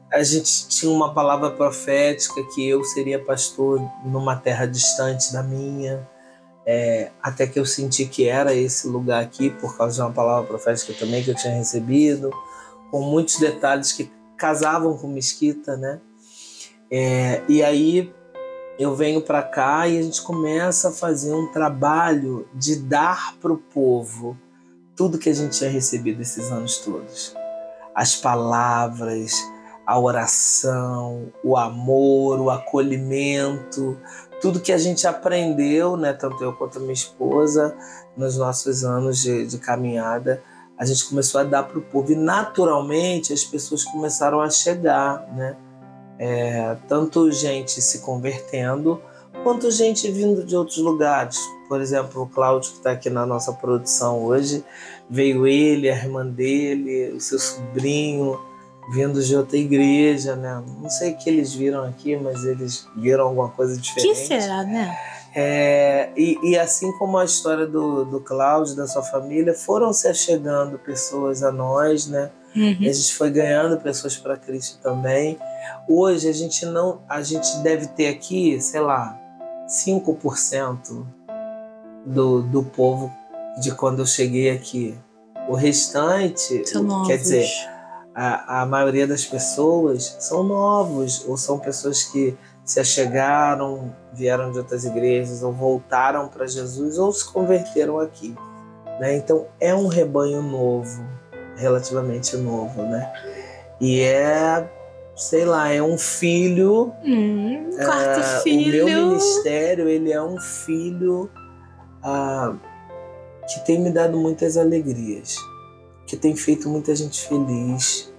A gente tinha uma palavra profética que eu seria pastor numa terra distante da minha. É, até que eu senti que era esse lugar aqui, por causa de uma palavra profética também que eu tinha recebido, com muitos detalhes que casavam com Mesquita, né? É, e aí eu venho para cá e a gente começa a fazer um trabalho de dar para o povo tudo que a gente tinha recebido esses anos todos. As palavras, a oração, o amor, o acolhimento, tudo que a gente aprendeu, né, tanto eu quanto a minha esposa, nos nossos anos de, de caminhada, a gente começou a dar para o povo e naturalmente as pessoas começaram a chegar, né? É, tanto gente se convertendo quanto gente vindo de outros lugares. Por exemplo, o Cláudio, que está aqui na nossa produção hoje, veio ele, a irmã dele, o seu sobrinho, vindos de outra igreja, né? Não sei o que eles viram aqui, mas eles viram alguma coisa diferente. que será, né? É, e, e, assim como a história do, do Cláudio, da sua família, foram se achegando pessoas a nós, né? Uhum. a gente foi ganhando pessoas para Cristo também. Hoje a gente não, a gente deve ter aqui, sei lá, 5% do, do povo de quando eu cheguei aqui. O restante, quer dizer, a, a maioria das pessoas são novos ou são pessoas que se achegaram, vieram de outras igrejas ou voltaram para Jesus ou se converteram aqui. Né? Então é um rebanho novo, relativamente novo, né? E é, sei lá, é um filho. Hum, quarto é, filho. O meu ministério, ele é um filho ah, que tem me dado muitas alegrias que tem feito muita gente feliz,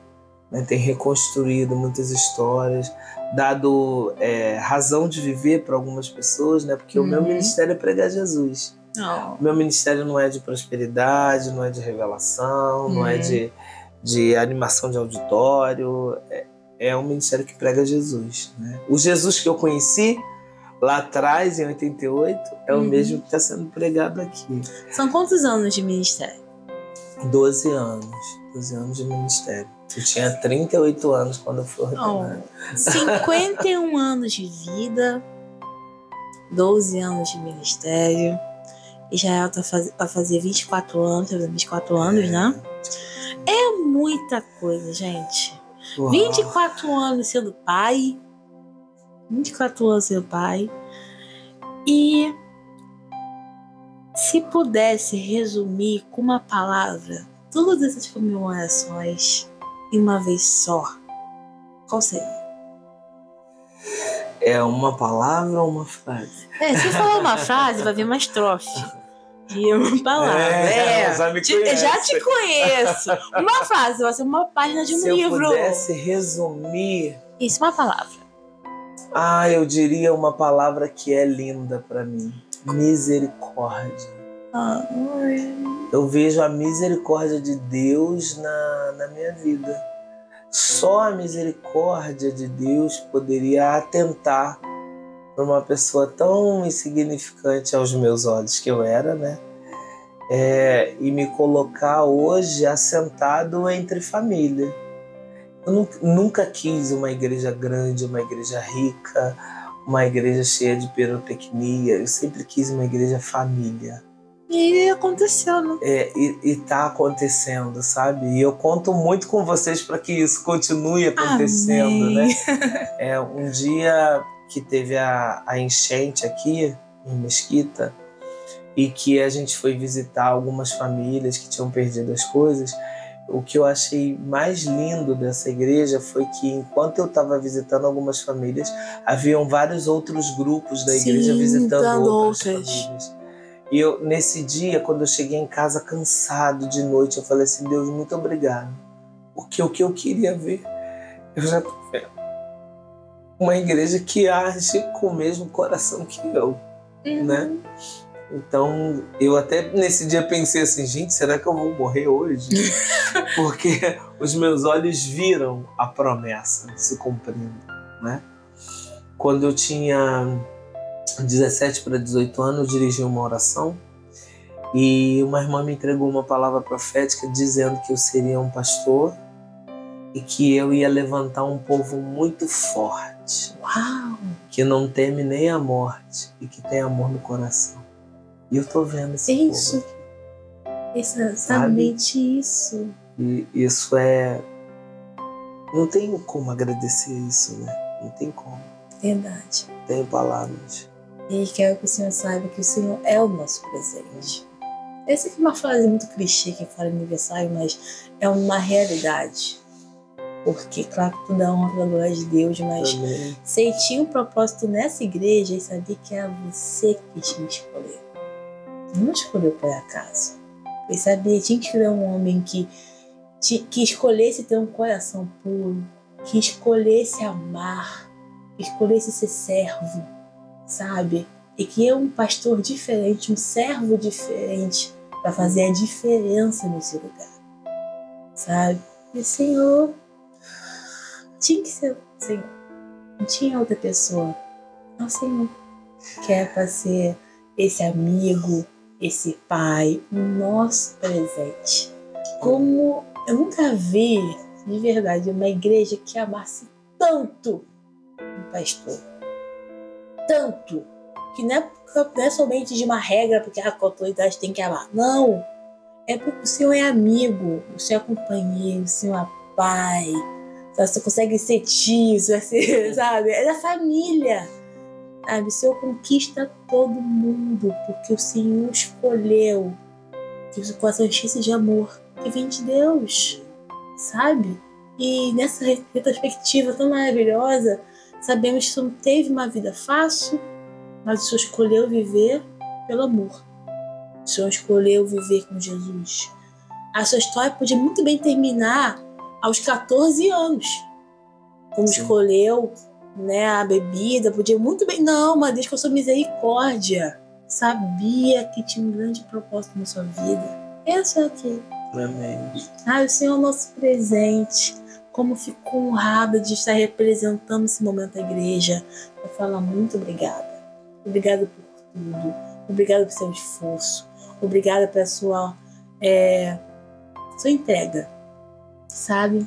né? tem reconstruído muitas histórias, dado é, razão de viver para algumas pessoas, né? porque uhum. o meu uhum. ministério é pregar Jesus. Oh. O meu ministério não é de prosperidade, não é de revelação, uhum. não é uhum. de, de animação de auditório. É, é um ministério que prega Jesus. Né? O Jesus que eu conheci lá atrás, em 88, é o uhum. mesmo que está sendo pregado aqui. São quantos anos de ministério? 12 anos. 12 anos de ministério. Eu tinha 38 anos quando eu fui ordenado. Oh, 51 anos de vida, 12 anos de ministério. Israel tá faz, vai fazer 24 anos, tá 24 anos, é. né? É muita coisa, gente. Uau. 24 anos sendo pai. 24 anos sendo pai. E se pudesse resumir com uma palavra todas essas comemorações em uma vez só, qual seria? É uma palavra ou uma frase? É, se falar uma frase, vai vir uma estrofe. E uma palavra. É, é. Já, te, já te conheço. Uma frase, vai ser uma página de um se livro. Se eu pudesse resumir. Isso, uma palavra. Ah, eu diria uma palavra que é linda para mim misericórdia. Eu vejo a misericórdia de Deus na, na minha vida. Só a misericórdia de Deus poderia atentar para uma pessoa tão insignificante aos meus olhos que eu era, né? É, e me colocar hoje assentado entre família. Eu nunca, nunca quis uma igreja grande, uma igreja rica, uma igreja cheia de pirotecnia. Eu sempre quis uma igreja família. E aconteceu, né? É, e, e tá acontecendo, sabe? E eu conto muito com vocês para que isso continue acontecendo, Amém. né? É, um dia que teve a, a enchente aqui em Mesquita e que a gente foi visitar algumas famílias que tinham perdido as coisas, o que eu achei mais lindo dessa igreja foi que enquanto eu estava visitando algumas famílias, haviam vários outros grupos da igreja Sim, visitando dando outras, outras. famílias. E eu, nesse dia, quando eu cheguei em casa cansado de noite, eu falei assim: Deus, muito obrigado. Porque o que eu queria ver, eu já tô vendo. Uma igreja que age com o mesmo coração que eu, né? Então, eu até nesse dia pensei assim, gente, será que eu vou morrer hoje? Porque os meus olhos viram a promessa se cumprindo, né? Quando eu tinha 17 para 18 anos, eu dirigi uma oração e uma irmã me entregou uma palavra profética dizendo que eu seria um pastor e que eu ia levantar um povo muito forte, Uau! que não teme nem a morte e que tem amor no coração. E eu tô vendo esse Isso. povo Exatamente isso. E isso é. Não tem como agradecer isso, né? Não tem como. Verdade. Tenho palavras. E quero que o Senhor saiba que o Senhor é o nosso presente. Essa aqui é uma frase muito clichê que fala aniversário, mas é uma realidade. Porque, claro que tudo é honra pela glória de Deus, mas Também. sentir um propósito nessa igreja e saber que é você que tinha que escolher. Não escolheu por acaso. E saber, tinha que escolher um homem que, que escolhesse ter um coração puro, que escolhesse amar, que escolhesse ser servo, sabe? E que é um pastor diferente, um servo diferente, para fazer a diferença nesse lugar, sabe? E o Senhor tinha que ser o Senhor. Não tinha outra pessoa. É o Senhor. Que é para ser esse amigo, esse pai, nosso presente. Como eu nunca vi, de verdade, uma igreja que amasse tanto um pastor. Tanto. Que não é, não é somente de uma regra, porque a autoridade tem que amar. Não. É porque o Senhor é amigo, o Senhor é companheiro, o Senhor é pai. Você consegue ser tio, você sabe? É da família. Sabe? O Senhor conquista todo mundo, porque o Senhor escolheu seu coração enchesse de amor que vem de Deus, sabe? E nessa re- retrospectiva tão maravilhosa, sabemos que o Senhor não teve uma vida fácil, mas o Senhor escolheu viver pelo amor. O Senhor escolheu viver com Jesus. A sua história podia muito bem terminar aos 14 anos. Como Sim. escolheu né, a bebida, podia muito bem. Não, mas Deus com a sua misericórdia. Sabia que tinha um grande propósito na sua vida. Essa é aqui. Amém. Ai, o Senhor é o nosso presente. Como fico honrada de estar representando esse momento da igreja. Eu falo muito obrigada. Obrigada por tudo. Obrigada pelo seu esforço. Obrigada pela sua, é, sua entrega. Sabe?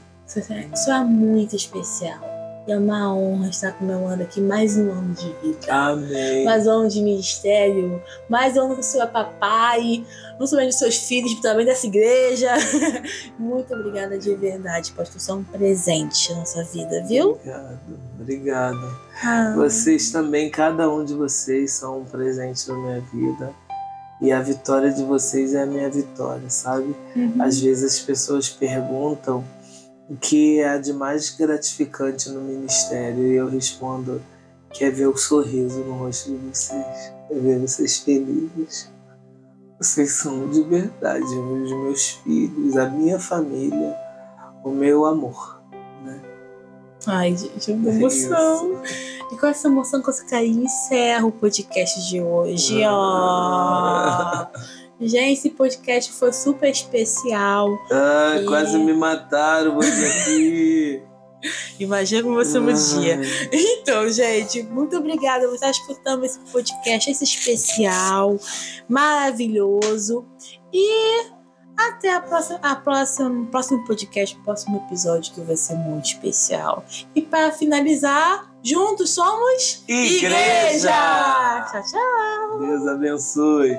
Isso é muito especial. E é uma honra estar comemorando aqui mais um ano de vida Amém. mais um ano de ministério, mais um ano que o senhor é papai, não somente dos seus filhos, mas também dessa igreja. Muito obrigada de verdade, pastor. Você é um presente na nossa vida, viu? Obrigado. Obrigado. Ah, Vocês também, cada um de vocês, são um presente na minha vida. E a vitória de vocês é a minha vitória, sabe? uhum. Às vezes as pessoas perguntam o que é de mais gratificante no ministério e eu respondo que é ver o sorriso no rosto de vocês, é ver vocês felizes. Vocês são de verdade os meus filhos, a minha família, o meu amor. Né? Ai, gente, uma É emoção. isso. E com essa emoção, com esse carinho, encerro o podcast de hoje. ó. Gente, esse podcast foi super especial. Ai, E- quase me mataram hoje aqui. Imagina como o meu dia. Então, gente, muito obrigada por estar escutando esse podcast, esse especial maravilhoso. E até a próxima, a próxima, próximo podcast, o próximo episódio, que vai ser muito especial. E para finalizar, juntos somos Igreja! Tchau, tchau! Deus abençoe.